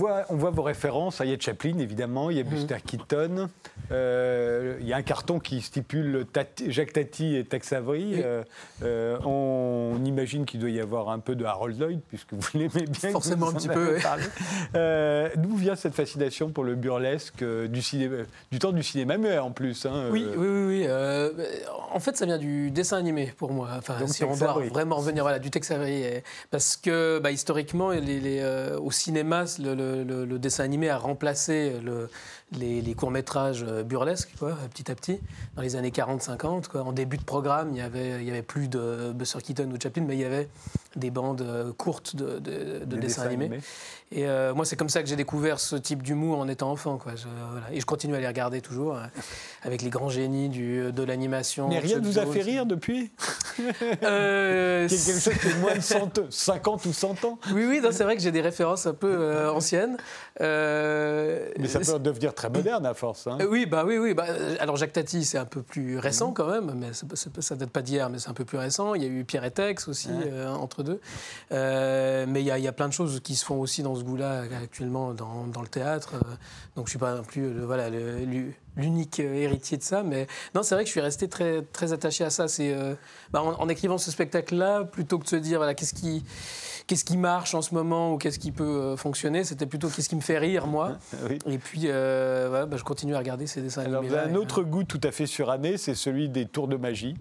voit, on voit vos références. Il y a Chaplin, évidemment, il y a mhm. Buster Keaton. Euh, il y a un carton qui stipule Jacques Tati et Tex Avery. Euh, euh, on on imagine qu'il doit y avoir un peu de Harold Lloyd, puisque vous l'aimez bien. Forcément un petit peu. Euh, D'où vient cette fascination pour le burlesque du, cinéma, du temps du cinéma muet en plus hein, Oui, oui, oui. oui. en fait, ça vient du dessin animé pour moi. Enfin, si on doit vraiment revenir voilà, du Tex Avery. Parce que bah, historiquement, les, au cinéma, le, le, dessin animé a remplacé le, les, courts-métrages euh, burlesques, quoi, petit à petit, dans les années 40-50. En début de programme, il n'y avait, il y avait plus de Buster Keaton ou Chaplin, mais il y avait des bandes euh, courtes de, de, dessins, animés. Et euh, moi, c'est comme ça que j'ai découvert ce type d'humour en étant enfant. Quoi. Et je continue à les regarder toujours, hein, avec les grands génies du, de l'animation. Mais rien ne vous a fait rire depuis [LAUGHS] euh, Quelque chose qui est moins de 50 ou 100 ans Oui, oui, c'est vrai que j'ai des références un peu anciennes. Mais ça peut devenir très moderne à force. Hein. oui, bah oui, oui. Bah, alors Jacques Tati, c'est un peu plus récent quand même, mais ça, ça date pas d'hier, mais c'est un peu plus récent. Il y a eu Pierre et Tex aussi, entre d'eux. Euh, mais il y, a plein de choses qui se font aussi dans ce goût-là actuellement dans, dans, le théâtre. Euh, donc je suis pas non plus voilà, l'unique héritier de ça. Mais non, c'est vrai que je suis resté très, très attaché à ça. C'est euh, bah, en, écrivant ce spectacle-là, plutôt que de se dire voilà, qu'est-ce qui qu'est-ce qui marche en ce moment ou qu'est-ce qui peut fonctionner. C'était plutôt qu'est-ce qui me fait rire, moi. [LAUGHS] Et puis, bah, je continue à regarder ces dessins Alors, un autre goût tout à fait suranné, c'est celui des tours de magie.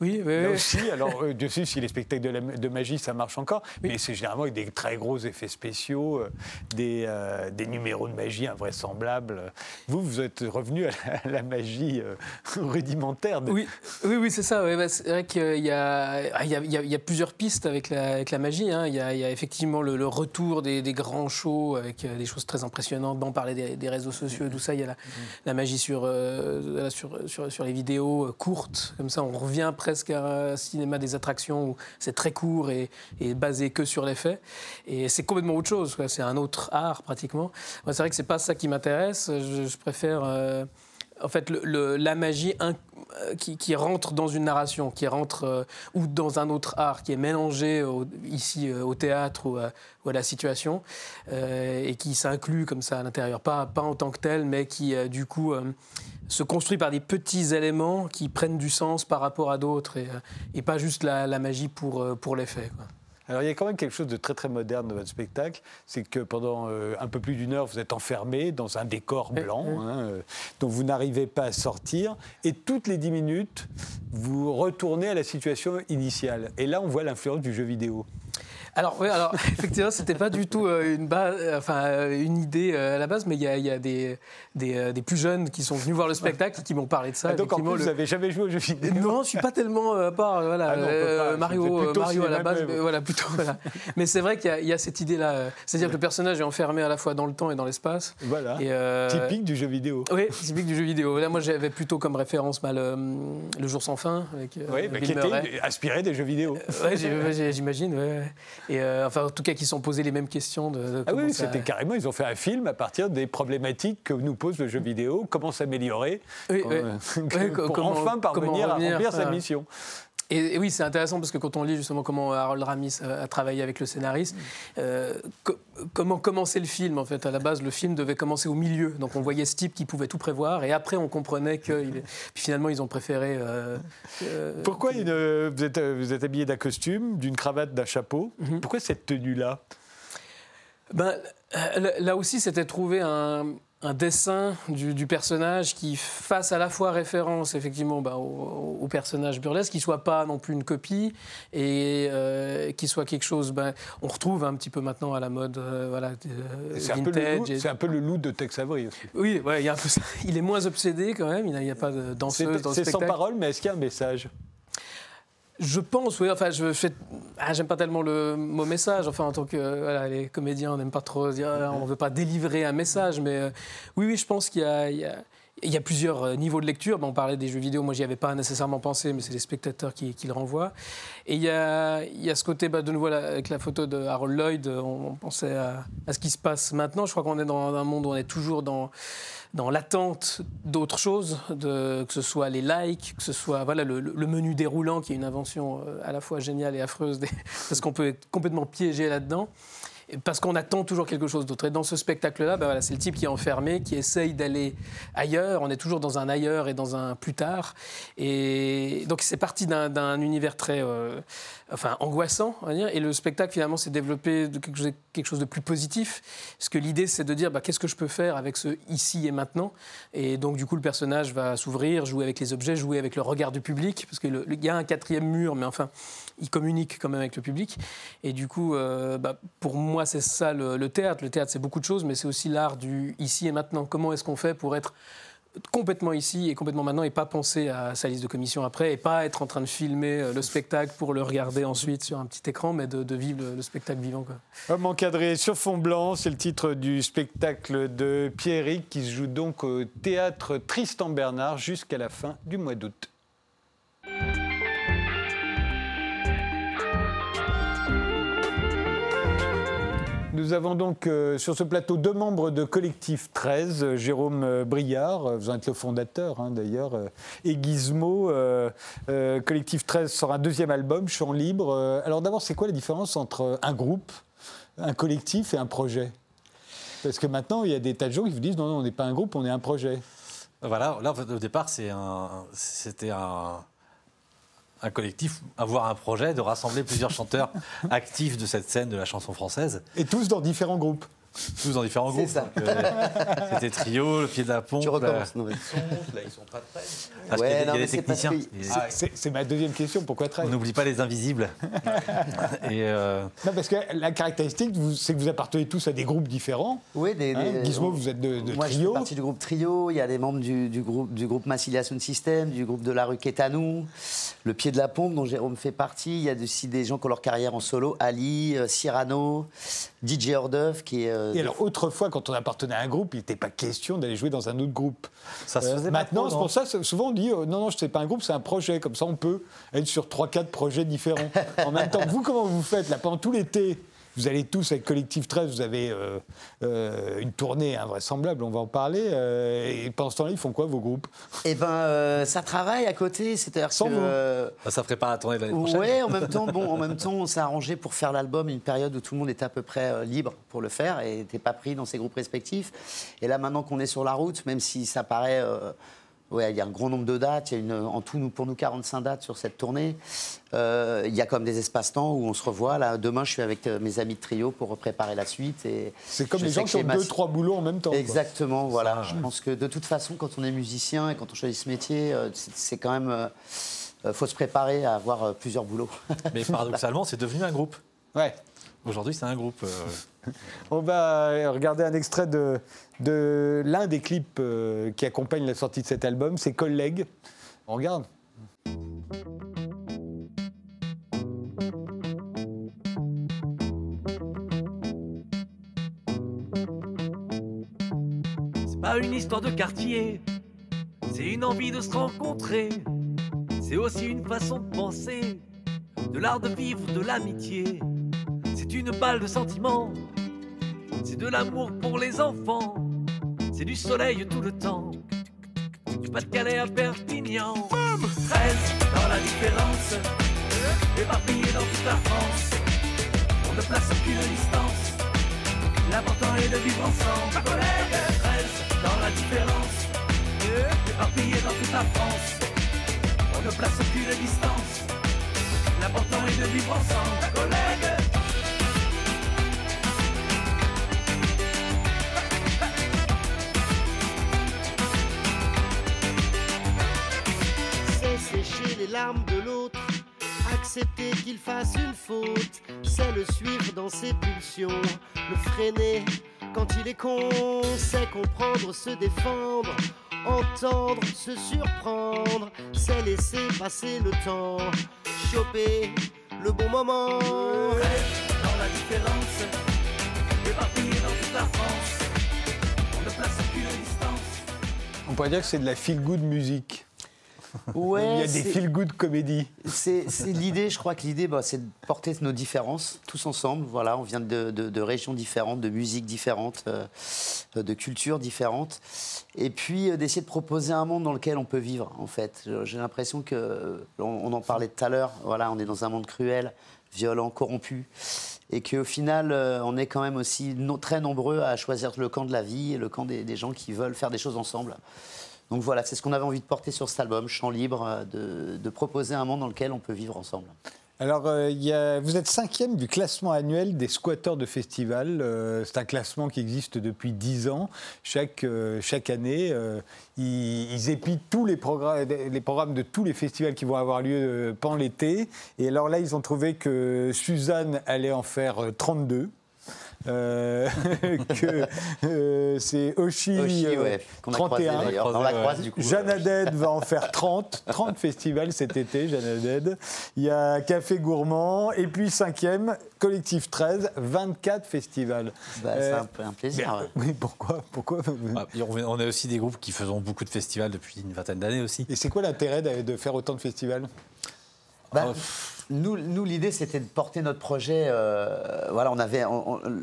Oui, oui. Là aussi, alors, euh, Dieu sait si les spectacles de, magie, ça marche encore, mais c'est généralement avec des très gros effets spéciaux, euh, des, euh, des, numéros de magie invraisemblables. Vous, vous êtes revenu à la, magie rudimentaire. Oui, oui, oui c'est ça. Bah, c'est vrai qu'il y, y, y, a plusieurs pistes avec la, avec la magie. Hein. Il, y a, effectivement le, retour des, grands shows avec des choses très impressionnantes. Bon, on parlait des, réseaux sociaux et tout ça. Il y a la, magie sur, sur, sur, sur, les vidéos courtes. Comme ça, on revient presque un cinéma des attractions où c'est très court et, basé que sur les faits. Et c'est complètement autre chose. C'est un autre art pratiquement. c'est vrai que c'est pas ça qui m'intéresse. Je, préfère. Euh, en fait, la magie euh, qui, rentre dans une narration, qui rentre euh, ou dans un autre art, qui est mélangé ici au théâtre ou à, la situation, et qui s'inclut comme ça à l'intérieur, pas, en tant que tel, mais qui du coup se construit par des petits éléments qui prennent du sens par rapport à d'autres et, euh, pas juste la, magie pour, euh, pour l'effet. Alors il y a quand même quelque chose de très très moderne dans votre spectacle, c'est que pendant euh, un peu plus d'une heure, vous êtes enfermé dans un décor blanc, hein, dont vous n'arrivez pas à sortir, et toutes les dix minutes, vous retournez à la situation initiale. Et là, on voit l'influence du jeu vidéo. Alors, oui, alors [LAUGHS] effectivement, c'était pas du tout euh, une, base, enfin, euh, une idée euh, à la base, mais il y a, y a des, des, des, plus jeunes qui sont venus voir le spectacle et qui m'ont parlé de ça. Ah, donc, en plus, vous n'avez jamais joué au jeu vidéo Non, je suis pas tellement à part voilà, ah Mario, Mario à la base, mais, voilà, plutôt. Voilà. mais c'est vrai qu'il y, a cette idée-là. C'est-à-dire que le personnage est enfermé à la fois dans le temps et dans l'espace. Voilà. typique du jeu vidéo. Oui, typique du jeu vidéo. Là, moi, j'avais plutôt comme référence bah, le, jour sans fin. Avec, oui, mais qui était inspiré des jeux vidéo. oui, j'imagine. Ouais. Et euh, enfin, en tout cas, qui sont posés les mêmes questions. De, ah oui, c'était carrément, ils ont fait un film à partir des problématiques que nous pose le jeu vidéo, comment s'améliorer, [LAUGHS] pour enfin parvenir à remplir sa mission. Et, oui, c'est intéressant parce que quand on lit justement comment Harold Ramis a, travaillé avec le scénariste, euh, comment commencer le film en fait. À la base, le film devait commencer au milieu, donc on voyait ce type qui pouvait tout prévoir, et après on comprenait que puis finalement ils ont préféré. Euh, euh, Pourquoi vous, êtes, vous êtes habillé d'un costume, d'une cravate, d'un chapeau? Mhm. Pourquoi cette tenue là ben, là aussi, c'était trouver un, un dessin du, personnage qui fasse à la fois référence effectivement bah, au, personnage burlesque, qui soit pas non plus une copie et euh, qui soit quelque chose. Bah, on retrouve un petit peu maintenant à la mode, euh, voilà, c'est vintage. C'est un peu le loup de Tex Avery aussi. Oui, ouais, y a un peu Il est moins obsédé quand même. Il n'y a, pas de danseuse dans le spectacle. C'est sans parole, mais est-ce qu'il y a un message? Je pense, oui. Enfin, je fais. Ah, j'aime pas tellement le mot message. Enfin, en tant que voilà, les comédiens, on n'aime pas trop dire. On veut pas délivrer un message, mais euh, oui, oui, je pense qu'il y a il y a plusieurs euh, niveaux de lecture. on parlait des jeux vidéo, moi j'y avais pas nécessairement pensé, mais c'est les spectateurs qui, le renvoient. Et il y a, ce côté, bah, de nouveau avec la photo de Harold Lloyd, on, pensait à, ce qui se passe maintenant. Je crois qu'on est dans un monde où on est toujours dans, l'attente d'autres choses, que ce soit les likes, que ce soit voilà, le, menu déroulant qui est une invention euh, à la fois géniale et affreuse, [LAUGHS] parce qu'on peut être complètement piégé là-dedans. Parce qu'on attend toujours quelque chose d'autre. Et dans ce spectacle-là, ben c'est le type qui est enfermé, qui essaye d'aller ailleurs. On est toujours dans un ailleurs et dans un plus tard. Et donc c'est parti d'un univers très euh, enfin, angoissant, on va dire. Et le spectacle, finalement, s'est développé de quelque chose de plus positif. Parce que l'idée, c'est de dire bah, qu'est-ce que je peux faire avec ce ici et maintenant? Et donc, du coup, le personnage va s'ouvrir, jouer avec les objets, jouer avec le regard du public. Parce qu'il y a un quatrième mur, mais enfin, il communique quand même avec le public. Et du coup, euh, bah, pour moi, c'est ça le, théâtre. Le théâtre, c'est beaucoup de choses, mais c'est aussi l'art du ici et maintenant. Comment est-ce qu'on fait pour être complètement ici et complètement maintenant et pas penser à sa liste de commission après et pas être en train de filmer euh, le spectacle pour le regarder ensuite sur un petit écran mais de, vivre le, spectacle vivant. Quoi. Homme encadré sur fond blanc, c'est le titre du spectacle de Pierrick qui se joue donc au théâtre Tristan Bernard jusqu'à la fin du mois d'août. Nous avons donc euh, sur ce plateau deux membres de Collectif 13, Jérôme euh, Briard, euh, vous en êtes le fondateur hein, d'ailleurs, et Gizmo. Collectif 13 sort un deuxième album, Chant libre. alors d'abord, c'est quoi la différence entre un groupe, un collectif et un projet? Parce que maintenant, il y a des tas de gens qui vous disent non, non, on n'est pas un groupe, on est un projet. Voilà, là au départ, c'était un un collectif, avoir un projet de rassembler plusieurs chanteurs [LAUGHS] actifs de cette scène de la chanson française. Et tous dans différents groupes tous dans différents groupes. Euh, [LAUGHS] c'était trio, le pied de la pompe. Tu recommences. Non, mais... là, ils sont pas très. Parce qu'il y a, des techniciens. C'est ma deuxième question. Pourquoi très On n'oublie pas les invisibles. [LAUGHS] Et euh, Non, parce que la caractéristique, c'est que vous appartenez tous à des groupes différents. Oui, des. Hein, Gizmo, vous êtes de, moi, trio. Je fais partie du groupe Trio. Il y a des membres du, groupe, du groupe Massilia Sound System, du groupe de la rue Quétanou, le pied de la pompe, dont Jérôme fait partie. Il y a aussi des gens qui ont leur carrière en solo Ali, euh, Cyrano, DJ Ordeuf, qui est. Et alors, autrefois, quand on appartenait à un groupe, il n'était pas question d'aller jouer dans un autre groupe. Ça se faisait Maintenant, c'est pour ça, souvent on dit non, non, ce n'est pas un groupe, c'est un projet. Comme ça, on peut être sur 3-4 projets différents. [LAUGHS] en même temps, vous, comment vous faites là, pendant tout l'été? Vous allez tous avec Collectif 13, vous avez euh, euh, une tournée invraisemblable, on va en parler. Euh, et pendant ce temps-là, ils font quoi vos groupes? Eh ben, ça travaille à côté, c'est-à-dire que bah, ça ferait pas la tournée de l'année prochaine. Oui, en [LAUGHS] même temps, bon, en même temps, on s'est arrangé pour faire l'album une période où tout le monde était à peu près libre pour le faire et n'était pas pris dans ses groupes respectifs. Et là, maintenant qu'on est sur la route, même si ça paraît Ouais, il y a un grand nombre de dates. Il y a une, en tout, nous, pour nous, 45 dates sur cette tournée. Euh, il y a comme des espaces-temps où on se revoit. Là, demain, je suis avec euh, mes amis de trio pour préparer la suite. C'est comme les gens qui ont deux, trois boulots en même temps. Exactement, voilà. je pense que de toute façon, quand on est musicien et quand on choisit ce métier, euh, c'est quand même. Il faut se préparer à avoir plusieurs boulots. Mais paradoxalement, c'est devenu un groupe. [LAUGHS] Ouais. Aujourd'hui, c'est un groupe. [LAUGHS] On va regarder un extrait de, l'un des clips euh, qui accompagne la sortie de cet album, c'est Collègues. On regarde. C'est pas une histoire de quartier, c'est une envie de se rencontrer. C'est aussi une façon de penser, de l'art de vivre, de l'amitié. C'est une balle de sentiments, c'est de l'amour pour les enfants. C'est du soleil tout le temps. Du Pas-de-Calais à Perpignan. 13 dans la différence. Éparpillé dans toute la France. On ne place aucune distance. L'important est de vivre ensemble. Collègue 13 dans la différence. Éparpillé dans toute la France. On ne place aucune distance. L'important est de vivre ensemble. Les larmes de l'autre. Accepter qu'il fasse une faute, c'est le suivre dans ses pulsions, le freiner quand il est con, c'est comprendre, se défendre, entendre, se surprendre, c'est laisser passer le temps, choper le bon moment. dans la différence, éparpillé dans toute la France, on ne place aucune distance. On pourrait dire que c'est de la feel-good musique. [LAUGHS] Ouais, Il y a des feel-good comédies. C'est l'idée, je crois que l'idée, bah, c'est de porter nos différences tous ensemble. Voilà, on vient de, régions différentes, de musiques différentes, euh, de cultures différentes. Et puis euh, d'essayer de proposer un monde dans lequel on peut vivre, en fait. J'ai l'impression que, on, en parlait tout à l'heure, voilà, on est dans un monde cruel. violents, corrompus. Et qu'au final, euh, on est quand même aussi no- très nombreux à choisir le camp de la vie et le camp des, des gens qui veulent faire des choses ensemble. Donc voilà, c'est ce qu'on avait envie de porter sur cet album, Chant libre, euh, de, proposer un monde dans lequel on peut vivre ensemble. Alors, euh, vous êtes cinquième du classement annuel des squatteurs de festival. Euh, c'est un classement qui existe depuis dix ans. Chaque, chaque année, ils, épient tous les programmes, de tous les festivals qui vont avoir lieu pendant l'été. Et alors là, ils ont trouvé que Suzanne allait en faire euh, 32. Euh, [LAUGHS] que euh, c'est Oshi, Oshi, euh, ouais, qu'on a croisé 31. d'ailleurs. On la croise du coup. Jeanne Haddad va en faire [LAUGHS] 30, 30 festivals cet été, Jeanne Haddad. Il y a Café Gourmand, et puis cinquième, Collectif 13, 24 festivals. Bah, c'est Euh, un, peu un plaisir. Oui, pourquoi, pourquoi Ah, on, est aussi des groupes qui faisons beaucoup de festivals depuis une vingtaine d'années aussi. Et c'est quoi l'intérêt de de faire autant de festivals? Bah, Ah, nous, l'idée, c'était de porter notre projet. euh, voilà, on avait,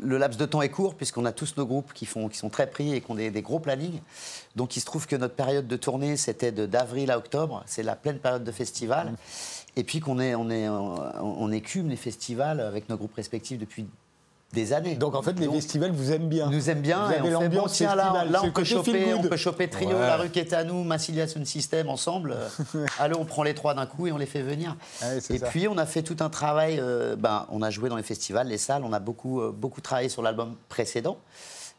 le laps de temps est court puisqu'on a tous nos groupes qui, font, qui sont très pris et qui ont des, des gros plannings. Donc, il se trouve que notre période de tournée, c'était d'avril à octobre. C'est la pleine période de festival. Et puis qu'on est, on est, on, on écume les festivals avec nos groupes respectifs depuis des années. Donc en fait, les festivals vous aiment bien. nous aime bien Vous et avez on fait bon, tiens, là, là on peut, choper, on peut choper Trio, Ouais. La Rue qui est à nous, Massilia Sound System ensemble. [LAUGHS] Allez, on prend les trois d'un coup et on les fait venir. Ouais, et ça. puis on a fait tout un travail, euh, ben, on a joué dans les festivals, les salles, on a beaucoup, euh, beaucoup travaillé sur l'album précédent.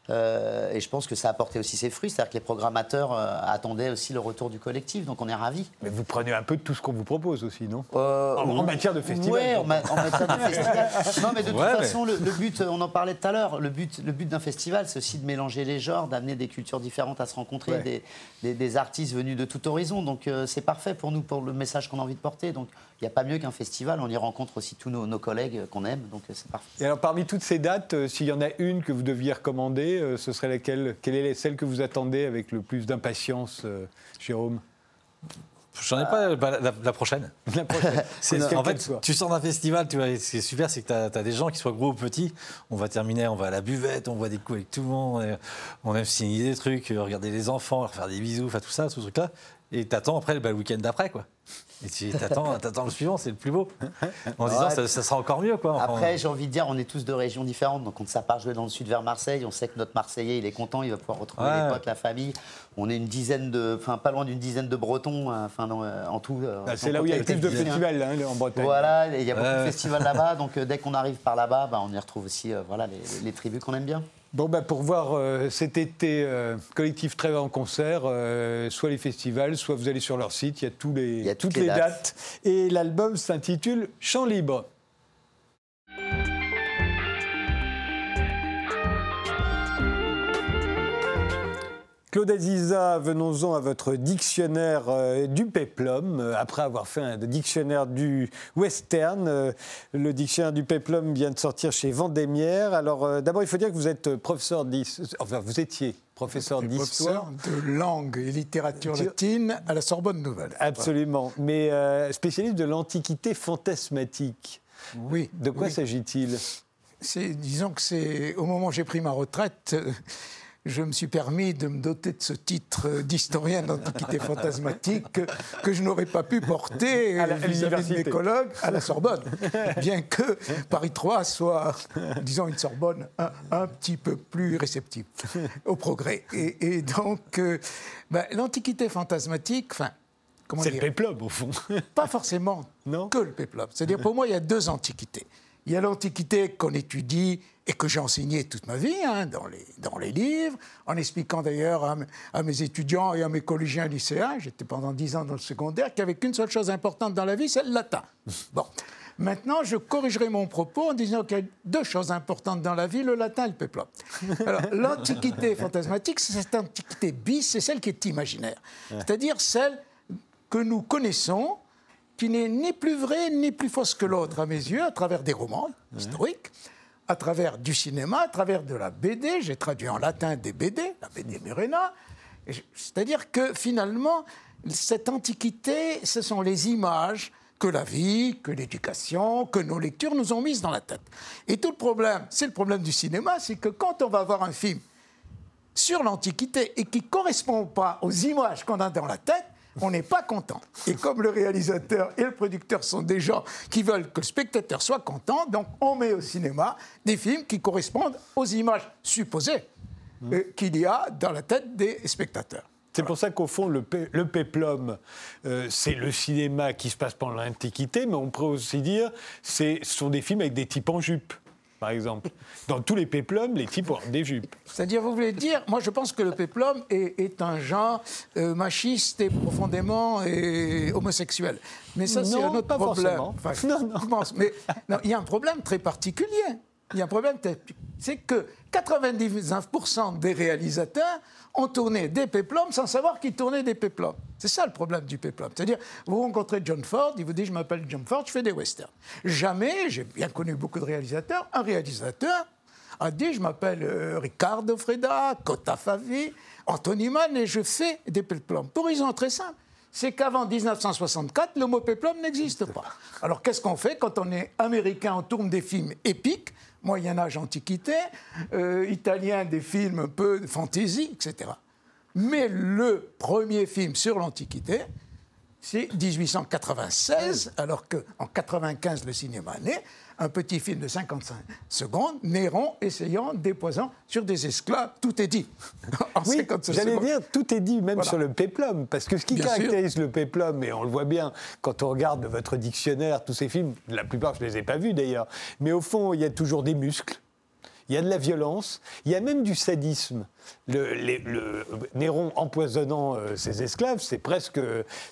Euh, et je pense que ça a apporté aussi ses fruits, c'est-à-dire que les programmateurs euh, attendaient aussi le retour du collectif, donc on est ravis. Mais vous prenez un peu de tout ce qu'on vous propose aussi, non Euh, En- en matière de festival, Ouais, en, donc. ma- en matière de [LAUGHS] festival. Non, mais de toute mais- façon, le, le but, on en parlait tout à l'heure, le but, le but d'un festival, c'est aussi de mélanger les genres, d'amener des cultures différentes à se rencontrer, Ouais. des, des- des artistes venus de tout horizon. Donc c'est parfait pour nous, pour le message qu'on a envie de porter. Donc il n'y a pas mieux qu'un festival, on y rencontre aussi tous nos, nos collègues qu'on aime, donc c'est parfait. Et alors parmi toutes ces dates, s'il y en a une que vous deviez recommander, euh, ce serait laquelle? Quelle est celle que vous attendez avec le plus d'impatience, euh, Jérôme? J'en ai pas bah, la, la prochaine. [LAUGHS] La prochaine. [LAUGHS] En fait, tu sors d'un festival, tu vois, ce qui est super, c'est que tu as, des gens qui soient gros ou petits. On va terminer, on va à la buvette, on voit des coups avec tout le monde, on aime signer des trucs, euh, regarder les enfants, leur faire des bisous, enfin tout ça, tout ce truc-là. Et t'attends après bah, le week-end d'après, quoi. Et tu t'attends, [LAUGHS] t'attends le suivant, c'est le plus beau. En disant, Ouais. ça, ça sera encore mieux, quoi. Enfin, Après, j'ai envie de dire, on est tous de régions différentes. Donc, on ça part jouer dans le sud vers Marseille. On sait que notre Marseillais, il est content, il va pouvoir retrouver Ouais. les potes, la famille. On est une dizaine de, enfin, pas loin d'une dizaine de Bretons, euh, enfin, euh, en tout. euh, Ah, sans C'est là où il y a le plus de festivals hein, en Bretagne. Voilà, il y a beaucoup de festivals là-bas. [LAUGHS] Donc, dès qu'on arrive par là-bas, bah, on y retrouve aussi, euh, voilà, les, les tribus qu'on aime bien. Bon, bah, pour voir euh, cet été euh, Collectif Trêve en concert, euh, soit les festivals, soit vous allez sur leur site, il y a, tous les, Il y a toutes toutes les les dates. dates. Et l'album s'intitule Chant libre. Claude Aziza, venons-en à votre dictionnaire euh, du péplum. Euh, après avoir fait un dictionnaire du western, euh, le dictionnaire du péplum vient de sortir chez Vendémiaire. Alors d'abord, il faut dire que vous êtes professeur d'histoire, enfin vous étiez professeur d'histoire. Professeur de langue et littérature latine à la Sorbonne Nouvelle. Absolument, mais spécialiste de l'antiquité fantasmatique. Oui. De quoi oui. s'agit-il? Disons que c'est au moment où j'ai pris ma retraite, je me suis permis de me doter de ce titre euh, d'historien d'antiquité fantasmatique que, que je n'aurais pas pu porter À la- à vis-à-vis de mes collègues à la Sorbonne, bien que Paris 3 soit, disons, une Sorbonne un, un petit peu plus réceptive au progrès. Et, et donc, euh, ben, l'antiquité fantasmatique, enfin, comment C'est le dire péplum au fond. pas forcément Non que le péplum. C'est-à-dire, pour moi, il y a deux antiquités. Il y a l'antiquité qu'on étudie et que j'ai enseignée toute ma vie, hein, dans, les, dans les livres, en expliquant d'ailleurs à, mes- à mes étudiants et à mes collégiens lycéens, j'étais pendant dix ans dans le secondaire, qu'il n'y avait qu'une seule chose importante dans la vie, c'est le latin. [LAUGHS] Bon. Maintenant, je corrigerai mon propos en disant qu'il y a deux choses importantes dans la vie, le latin et le péplum. Alors, [LAUGHS] l'antiquité fantasmatique, c'est cette antiquité bis, c'est celle qui est imaginaire. C'est-à-dire celle que nous connaissons, qui n'est ni plus vraie ni plus fausse que l'autre à mes yeux, à travers des romans historiques, à travers du cinéma, à travers de la BD. J'ai traduit en latin des BD, la BD Murena. C'est-à-dire que finalement, cette antiquité, ce sont les images que la vie, que l'éducation, que nos lectures nous ont mises dans la tête. Et tout le problème, c'est le problème du cinéma, c'est que quand on va voir un film sur l'Antiquité et qui ne correspond pas aux images qu'on a dans la tête, on n'est pas content. Et comme le réalisateur et le producteur sont des gens qui veulent que le spectateur soit content, donc on met au cinéma des films qui correspondent aux images supposées euh, qu'il y a dans la tête des spectateurs. C'est pour ça qu'au fond, le, le péplum, euh, c'est le cinéma qui se passe pendant l'Antiquité, mais on pourrait aussi dire c'est ce sont des films avec des types en jupe, par exemple. Dans tous les péplums, les types ont des jupes. C'est-à-dire, vous voulez dire, moi je pense que le péplum est, est un genre euh, machiste et profondément et homosexuel. Mais ça, c'est un autre pas problème. Enfin, [LAUGHS] Non, non. je pense. Mais non, il y a un problème très particulier. Il y a un problème, c'est que 99% des réalisateurs ont tourné des péplums sans savoir qu'ils tournaient des péplums. C'est ça le problème du péplum. C'est-à-dire, vous rencontrez John Ford, il vous dit Je m'appelle John Ford, je fais des westerns. Jamais, j'ai bien connu beaucoup de réalisateurs, un réalisateur a dit Je m'appelle euh, Ricardo Freda, Cota Favi, Anthony Mann et je fais des péplums. Pour raison très simple. C'est qu'avant 1964, le mot péplum n'existe pas. Alors qu'est-ce qu'on fait quand on est américain, on tourne des films épiques, Moyen Âge, Antiquité, euh, italien des films un peu de fantasy, etc. Mais le premier film sur l'Antiquité, c'est 1896, alors qu'en 95, le cinéma naît, un petit film de 55 secondes, Néron essayant des poisons sur des esclaves, tout est dit. [LAUGHS] En Oui, 55 j'allais dire, tout est dit, même Voilà. sur le péplum. Parce que ce qui Bien caractérise le péplum, et on le voit bien quand on regarde votre dictionnaire, tous ces films, la plupart je ne les ai pas vus d'ailleurs, mais au fond, il y a toujours des muscles. Il y a de la violence, il y a même du sadisme. Le, Néron empoisonnant euh, ses esclaves, c'est presque,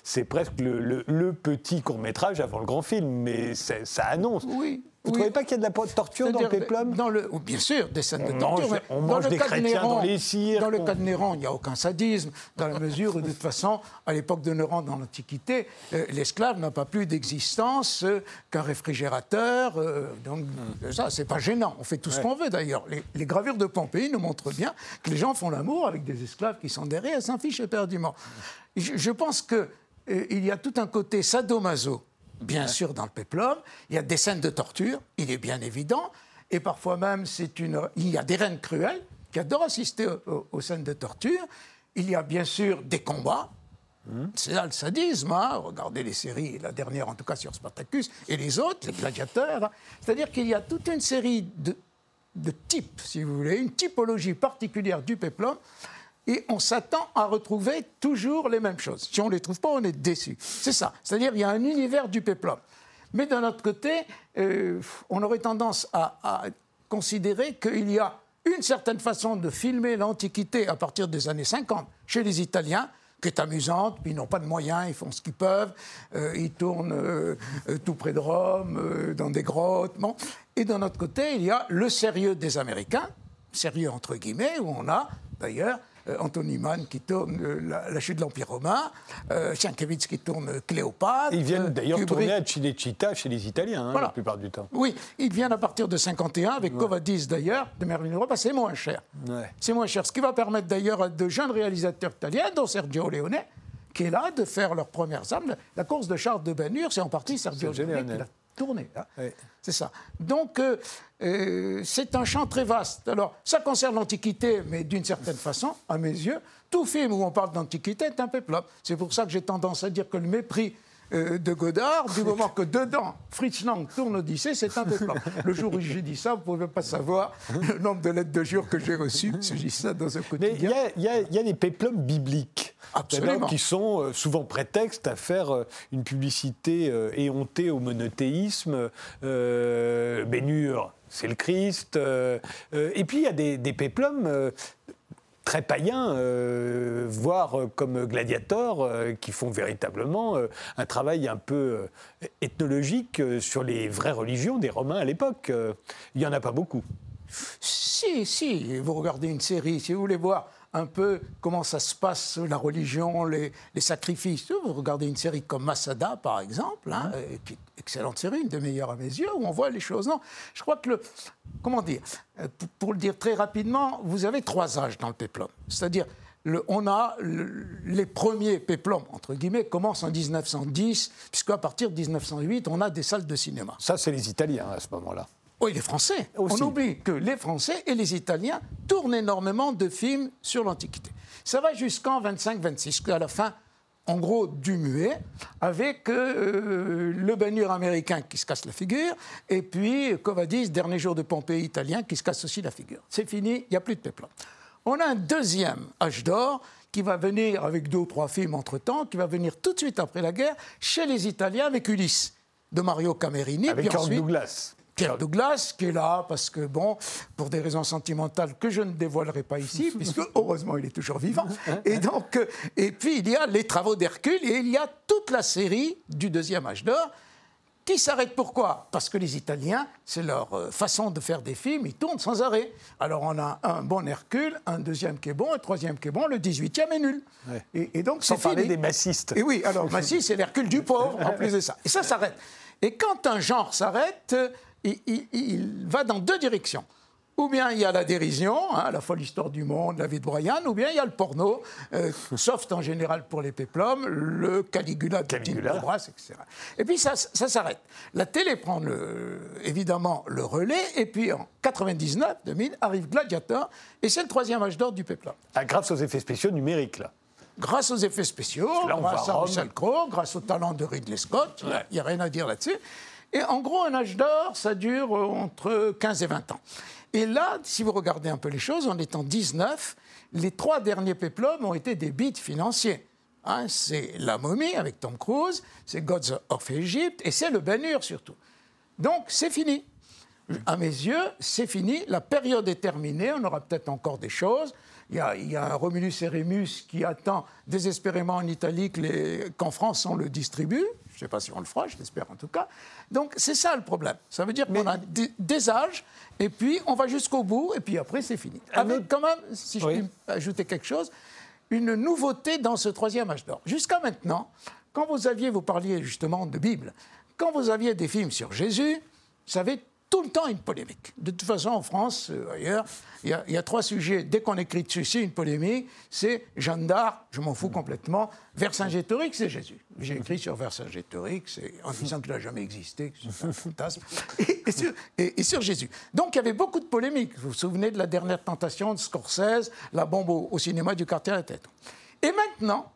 c'est presque le, le- petit court métrage avant le grand film, mais ça annonce. Oui. Vous ne oui. trouvez pas qu'il y a de la torture dans le péplum dans le, oh, Bien sûr, des scènes On de torture. mange- on dans mange le des cas de chrétiens Néron- dans les cirques, Dans le cas de Néron, il n'y a aucun sadisme, dans la mesure où, de toute façon, à l'époque de Néron, dans l'Antiquité, euh, l'esclave n'a pas plus d'existence euh, qu'un réfrigérateur. euh, donc, Hmm. ça, c'est pas gênant. On fait tout ce qu'on veut, d'ailleurs. Les, les gravures de Pompéi nous montrent bien que les gens font l'amour avec des esclaves qui sont derrière et s'en fichent éperdument. Je, je pense qu'il y a tout un côté sadomaso bien sûr, dans le péplum. Il y a des scènes de torture, il est bien évident. Et parfois même, c'est une... il y a des reines cruelles qui adorent assister au- au- aux scènes de torture. Il y a bien sûr des combats. C'est là le sadisme. hein. Regardez les séries, la dernière en tout cas sur Spartacus, et les autres, les gladiateurs. C'est-à-dire qu'il y a toute une série de, de types, si vous voulez, une typologie particulière du péplum. Et on s'attend à retrouver toujours les mêmes choses. Si on ne les trouve pas, on est déçu. C'est ça. C'est-à-dire qu'il y a un univers du péplum. Mais d'un autre côté, euh, on aurait tendance à, considérer qu'il y a une certaine façon de filmer l'Antiquité à partir des années 50 chez les Italiens, qui est amusante, puis ils n'ont pas de moyens, ils font ce qu'ils peuvent, euh, ils tournent euh, tout près de Rome, dans des grottes. bon. Et d'un autre côté, il y a le sérieux des Américains, sérieux entre guillemets, où on a d'ailleurs Anthony Mann qui tourne euh, la, la chute de l'Empire romain, euh, Sienkiewicz qui tourne euh, Cléopâtre. Ils viennent euh, d'ailleurs tourner à Cinecittà chez les Italiens, hein, Voilà. la plupart du temps. Oui, ils viennent à partir de 51 avec Covadis d'ailleurs, de Merlin Europa, c'est moins cher. Ouais. C'est moins cher. Ce qui va permettre d'ailleurs à de jeunes réalisateurs italiens, dont Sergio Leone, qui est là, de faire leurs premières armes. La course de Charles de Ben-Hur, c'est en partie Sergio Leone l'a hein. hein. Oui. C'est ça. Donc, euh, euh, c'est un champ très vaste. Alors, ça concerne l'Antiquité, mais d'une certaine façon, à mes yeux, tout film où on parle d'Antiquité est un péplum. C'est pour ça que j'ai tendance à dire que le mépris euh, de Godard, du moment que dedans, Fritz Lang tourne Odyssée, c'est un péplum. Le jour où j'ai dit ça, vous ne pouvez pas savoir le nombre de lettres de jour que j'ai reçues, parce que j'ai ça dans un Mais il y quotidien. a, il y a- il y a des péplums bibliques. Absolument. Qui sont euh, souvent prétexte à faire euh, une publicité éhontée au monothéisme. Euh, Ben-Hur, c'est le Christ. euh, et puis il y a des, des péplums euh, très païens, euh, voire euh, comme Gladiator, euh, qui font véritablement euh, un travail un peu ethnologique sur les vraies religions des Romains à l'époque. Il n'y en a pas beaucoup. Si, si, vous regardez une série, si vous voulez voir un peu comment ça se passe, la religion, les, les sacrifices, vous regardez une série comme Masada, par exemple, hein, euh, qui est une excellente série, une des meilleures à mes yeux, où on voit les choses. Non, je crois que le. Comment dire euh, pour, pour le dire très rapidement, vous avez trois âges dans le péplum. C'est-à-dire, le- on a le- les premiers péplums, entre guillemets, commencent en 1910, puisqu'à partir de 1908, on a des salles de cinéma. Ça, c'est les Italiens à ce moment-là. Oui, les Français. Aussi. On oublie que les Français et les Italiens tournent énormément de films sur l'Antiquité. Ça va jusqu'en 25-26, à la fin, en gros du muet, avec euh, le baigneur américain qui se casse la figure, et puis Covadis, dernier jour de Pompéi italien, qui se casse aussi la figure. C'est fini, il n'y a plus de péplum. On a un deuxième âge d'or qui va venir avec deux ou trois films entre-temps, qui va venir tout de suite après la guerre chez les Italiens avec Ulysse de Mario Camerini. Avec puis ensuite- Douglas. Pierre Douglas, qui est là parce que, bon, pour des raisons sentimentales que je ne dévoilerai pas ici, [LAUGHS] puisque heureusement il est toujours vivant. Et donc, euh, et puis il y a les travaux d'Hercule et il y a toute la série du deuxième âge d'or qui s'arrête pourquoi? Parce que les Italiens, c'est leur euh, façon de faire des films, ils tournent sans arrêt. Alors on a un bon Hercule, un deuxième qui est bon, un troisième qui est bon, le 18e est nul. Et, et donc Sans c'est parler fini. des massistes. Et oui, alors Massy, c'est l'Hercule du pauvre, en [LAUGHS] plus de ça. Et ça s'arrête. Et quand un genre s'arrête, euh, il, il- il va dans deux directions. Ou bien il y a la dérision, hein, la folle histoire du monde, la vie de Brian, ou bien il y a le porno, euh, soft en général pour les péplums, le Caligula de Caligula. Dobras, etc. Et puis ça, ça s'arrête. La télé prend le- évidemment le relais, et puis en 99, 2000, arrive Gladiator, et c'est le troisième âge d'or du péplum Ah, grâce aux effets spéciaux numériques, là. grâce aux effets spéciaux, Là, grâce à. Russell Crowe, grâce au talent de Ridley Scott, il n'y a, rien à dire là-dessus. Et en gros, un âge d'or, ça dure euh, entre 15 et 20 ans. Et là, si vous regardez un peu les choses, en étant 19, les trois derniers péplums ont été des bids financiers. Hein, c'est La momie avec Tom Cruise, c'est Gods of Egypt, et c'est Le Ben-Hur surtout. Donc, c'est fini. À mes yeux, c'est fini. La période est terminée. On aura peut-être encore des choses. Il y, a, un Romulus et Rémus qui attend désespérément en Italie qu'en France on le distribue. Je ne sais pas si on le fera, je l'espère en tout cas. Donc c'est ça le problème. Ça veut dire qu'on a des, des âges et puis on va jusqu'au bout et puis après c'est fini. Avec quand même, si je Oui. puis ajouter quelque chose, une nouveauté dans ce troisième âge d'or. Jusqu'à maintenant, quand vous aviez, vous parliez justement de Bible, quand vous aviez des films sur Jésus, ça avait tout le temps une polémique. De toute façon, en France, euh, ailleurs, il y, a- il y a trois sujets. Dès qu'on écrit dessus, c'est une polémique. C'est Jeanne d'Arc, je m'en fous complètement. Vercingétorix, c'est Jésus. J'ai écrit sur Vercingétorix, en disant qu'il n'a jamais existé, que c'est un fantasme. [LAUGHS] Et, et sur, et- et sur Jésus. Donc il y avait beaucoup de polémiques. Vous vous souvenez de la dernière tentation de Scorsese, la bombe au, au cinéma du quartier à la tête. Et maintenant,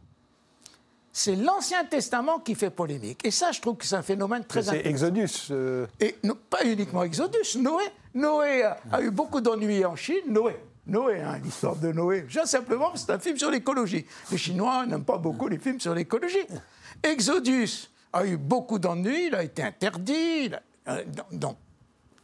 c'est l'Ancien Testament qui fait polémique. Et ça, je trouve que c'est un phénomène très C'est intéressant. Exodus. euh, Et non, pas uniquement Exodus, Noé. Noé a, a eu beaucoup d'ennuis en Chine. Noé. Noé, hein, l'histoire de Noé. Juste simplement, c'est un film sur l'écologie. Les Chinois n'aiment pas beaucoup les films sur l'écologie. Exodus a eu beaucoup d'ennuis, il a été interdit il a- euh, dans, dans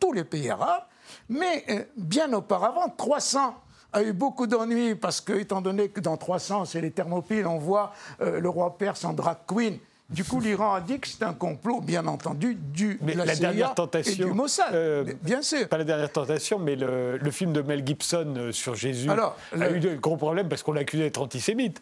tous les pays arabes. Mais euh, bien auparavant, 300 a eu beaucoup d'ennuis parce que, étant donné que dans 300, c'est les Thermopyles, on voit euh, le roi perse en drag queen. Du coup, l'Iran a dit que c'est un complot, bien entendu, du, Mais la, la CIA dernière et tentation, du Mossad. euh, bien sûr. Pas la dernière tentation, mais le, le film de Mel Gibson euh, sur Jésus Alors, a le- eu de gros problèmes parce qu'on l'accusait d'être antisémite.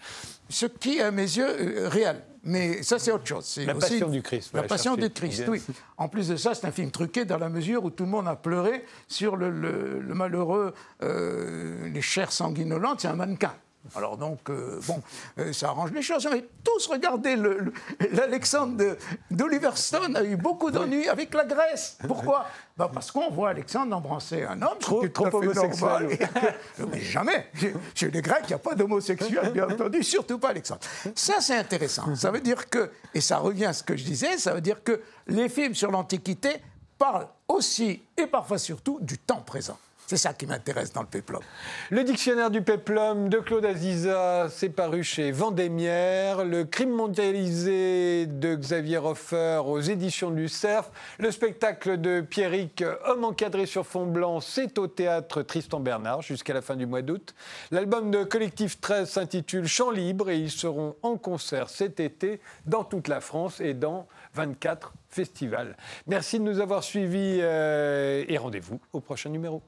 Ce qui est, à mes yeux, euh, réel. Mais ça, c'est autre chose. La aussi- Passion du Christ, La Passion du Christ, oui. En plus de ça, c'est un film truqué dans la mesure où tout le monde a pleuré sur le, le- le malheureux, euh, les chairs sanguinolentes, c'est un mannequin. Alors donc, euh, bon, euh, ça arrange les choses. Mais tous, regardez, le- le- l'Alexandre d'Oliver Stone a eu beaucoup d'ennuis avec la Grèce. Pourquoi? Bah, Parce qu'on voit Alexandre embrasser un homme, Trop- trop homosexuel. mais jamais. Chez les Grecs, il n'y a pas d'homosexuel, bien entendu, surtout pas Alexandre. Ça, c'est intéressant. Ça veut dire que, et ça revient à ce que je disais, ça veut dire que les films sur l'Antiquité parlent aussi et parfois surtout du temps présent. C'est ça qui m'intéresse dans le péplum. Le dictionnaire du péplum de Claude Aziza, c'est paru chez Vendémiaire. Le crime mondialisé de Xavier Hofer aux éditions du Cerf. Le spectacle de Pierrick, Homme encadré sur fond blanc, c'est au théâtre Tristan Bernard jusqu'à la fin du mois d'août. L'album de Collectif 13 s'intitule Chant libre et ils seront en concert cet été dans toute la France et dans 24 festivals. Merci de nous avoir suivis euh, et rendez-vous au prochain numéro.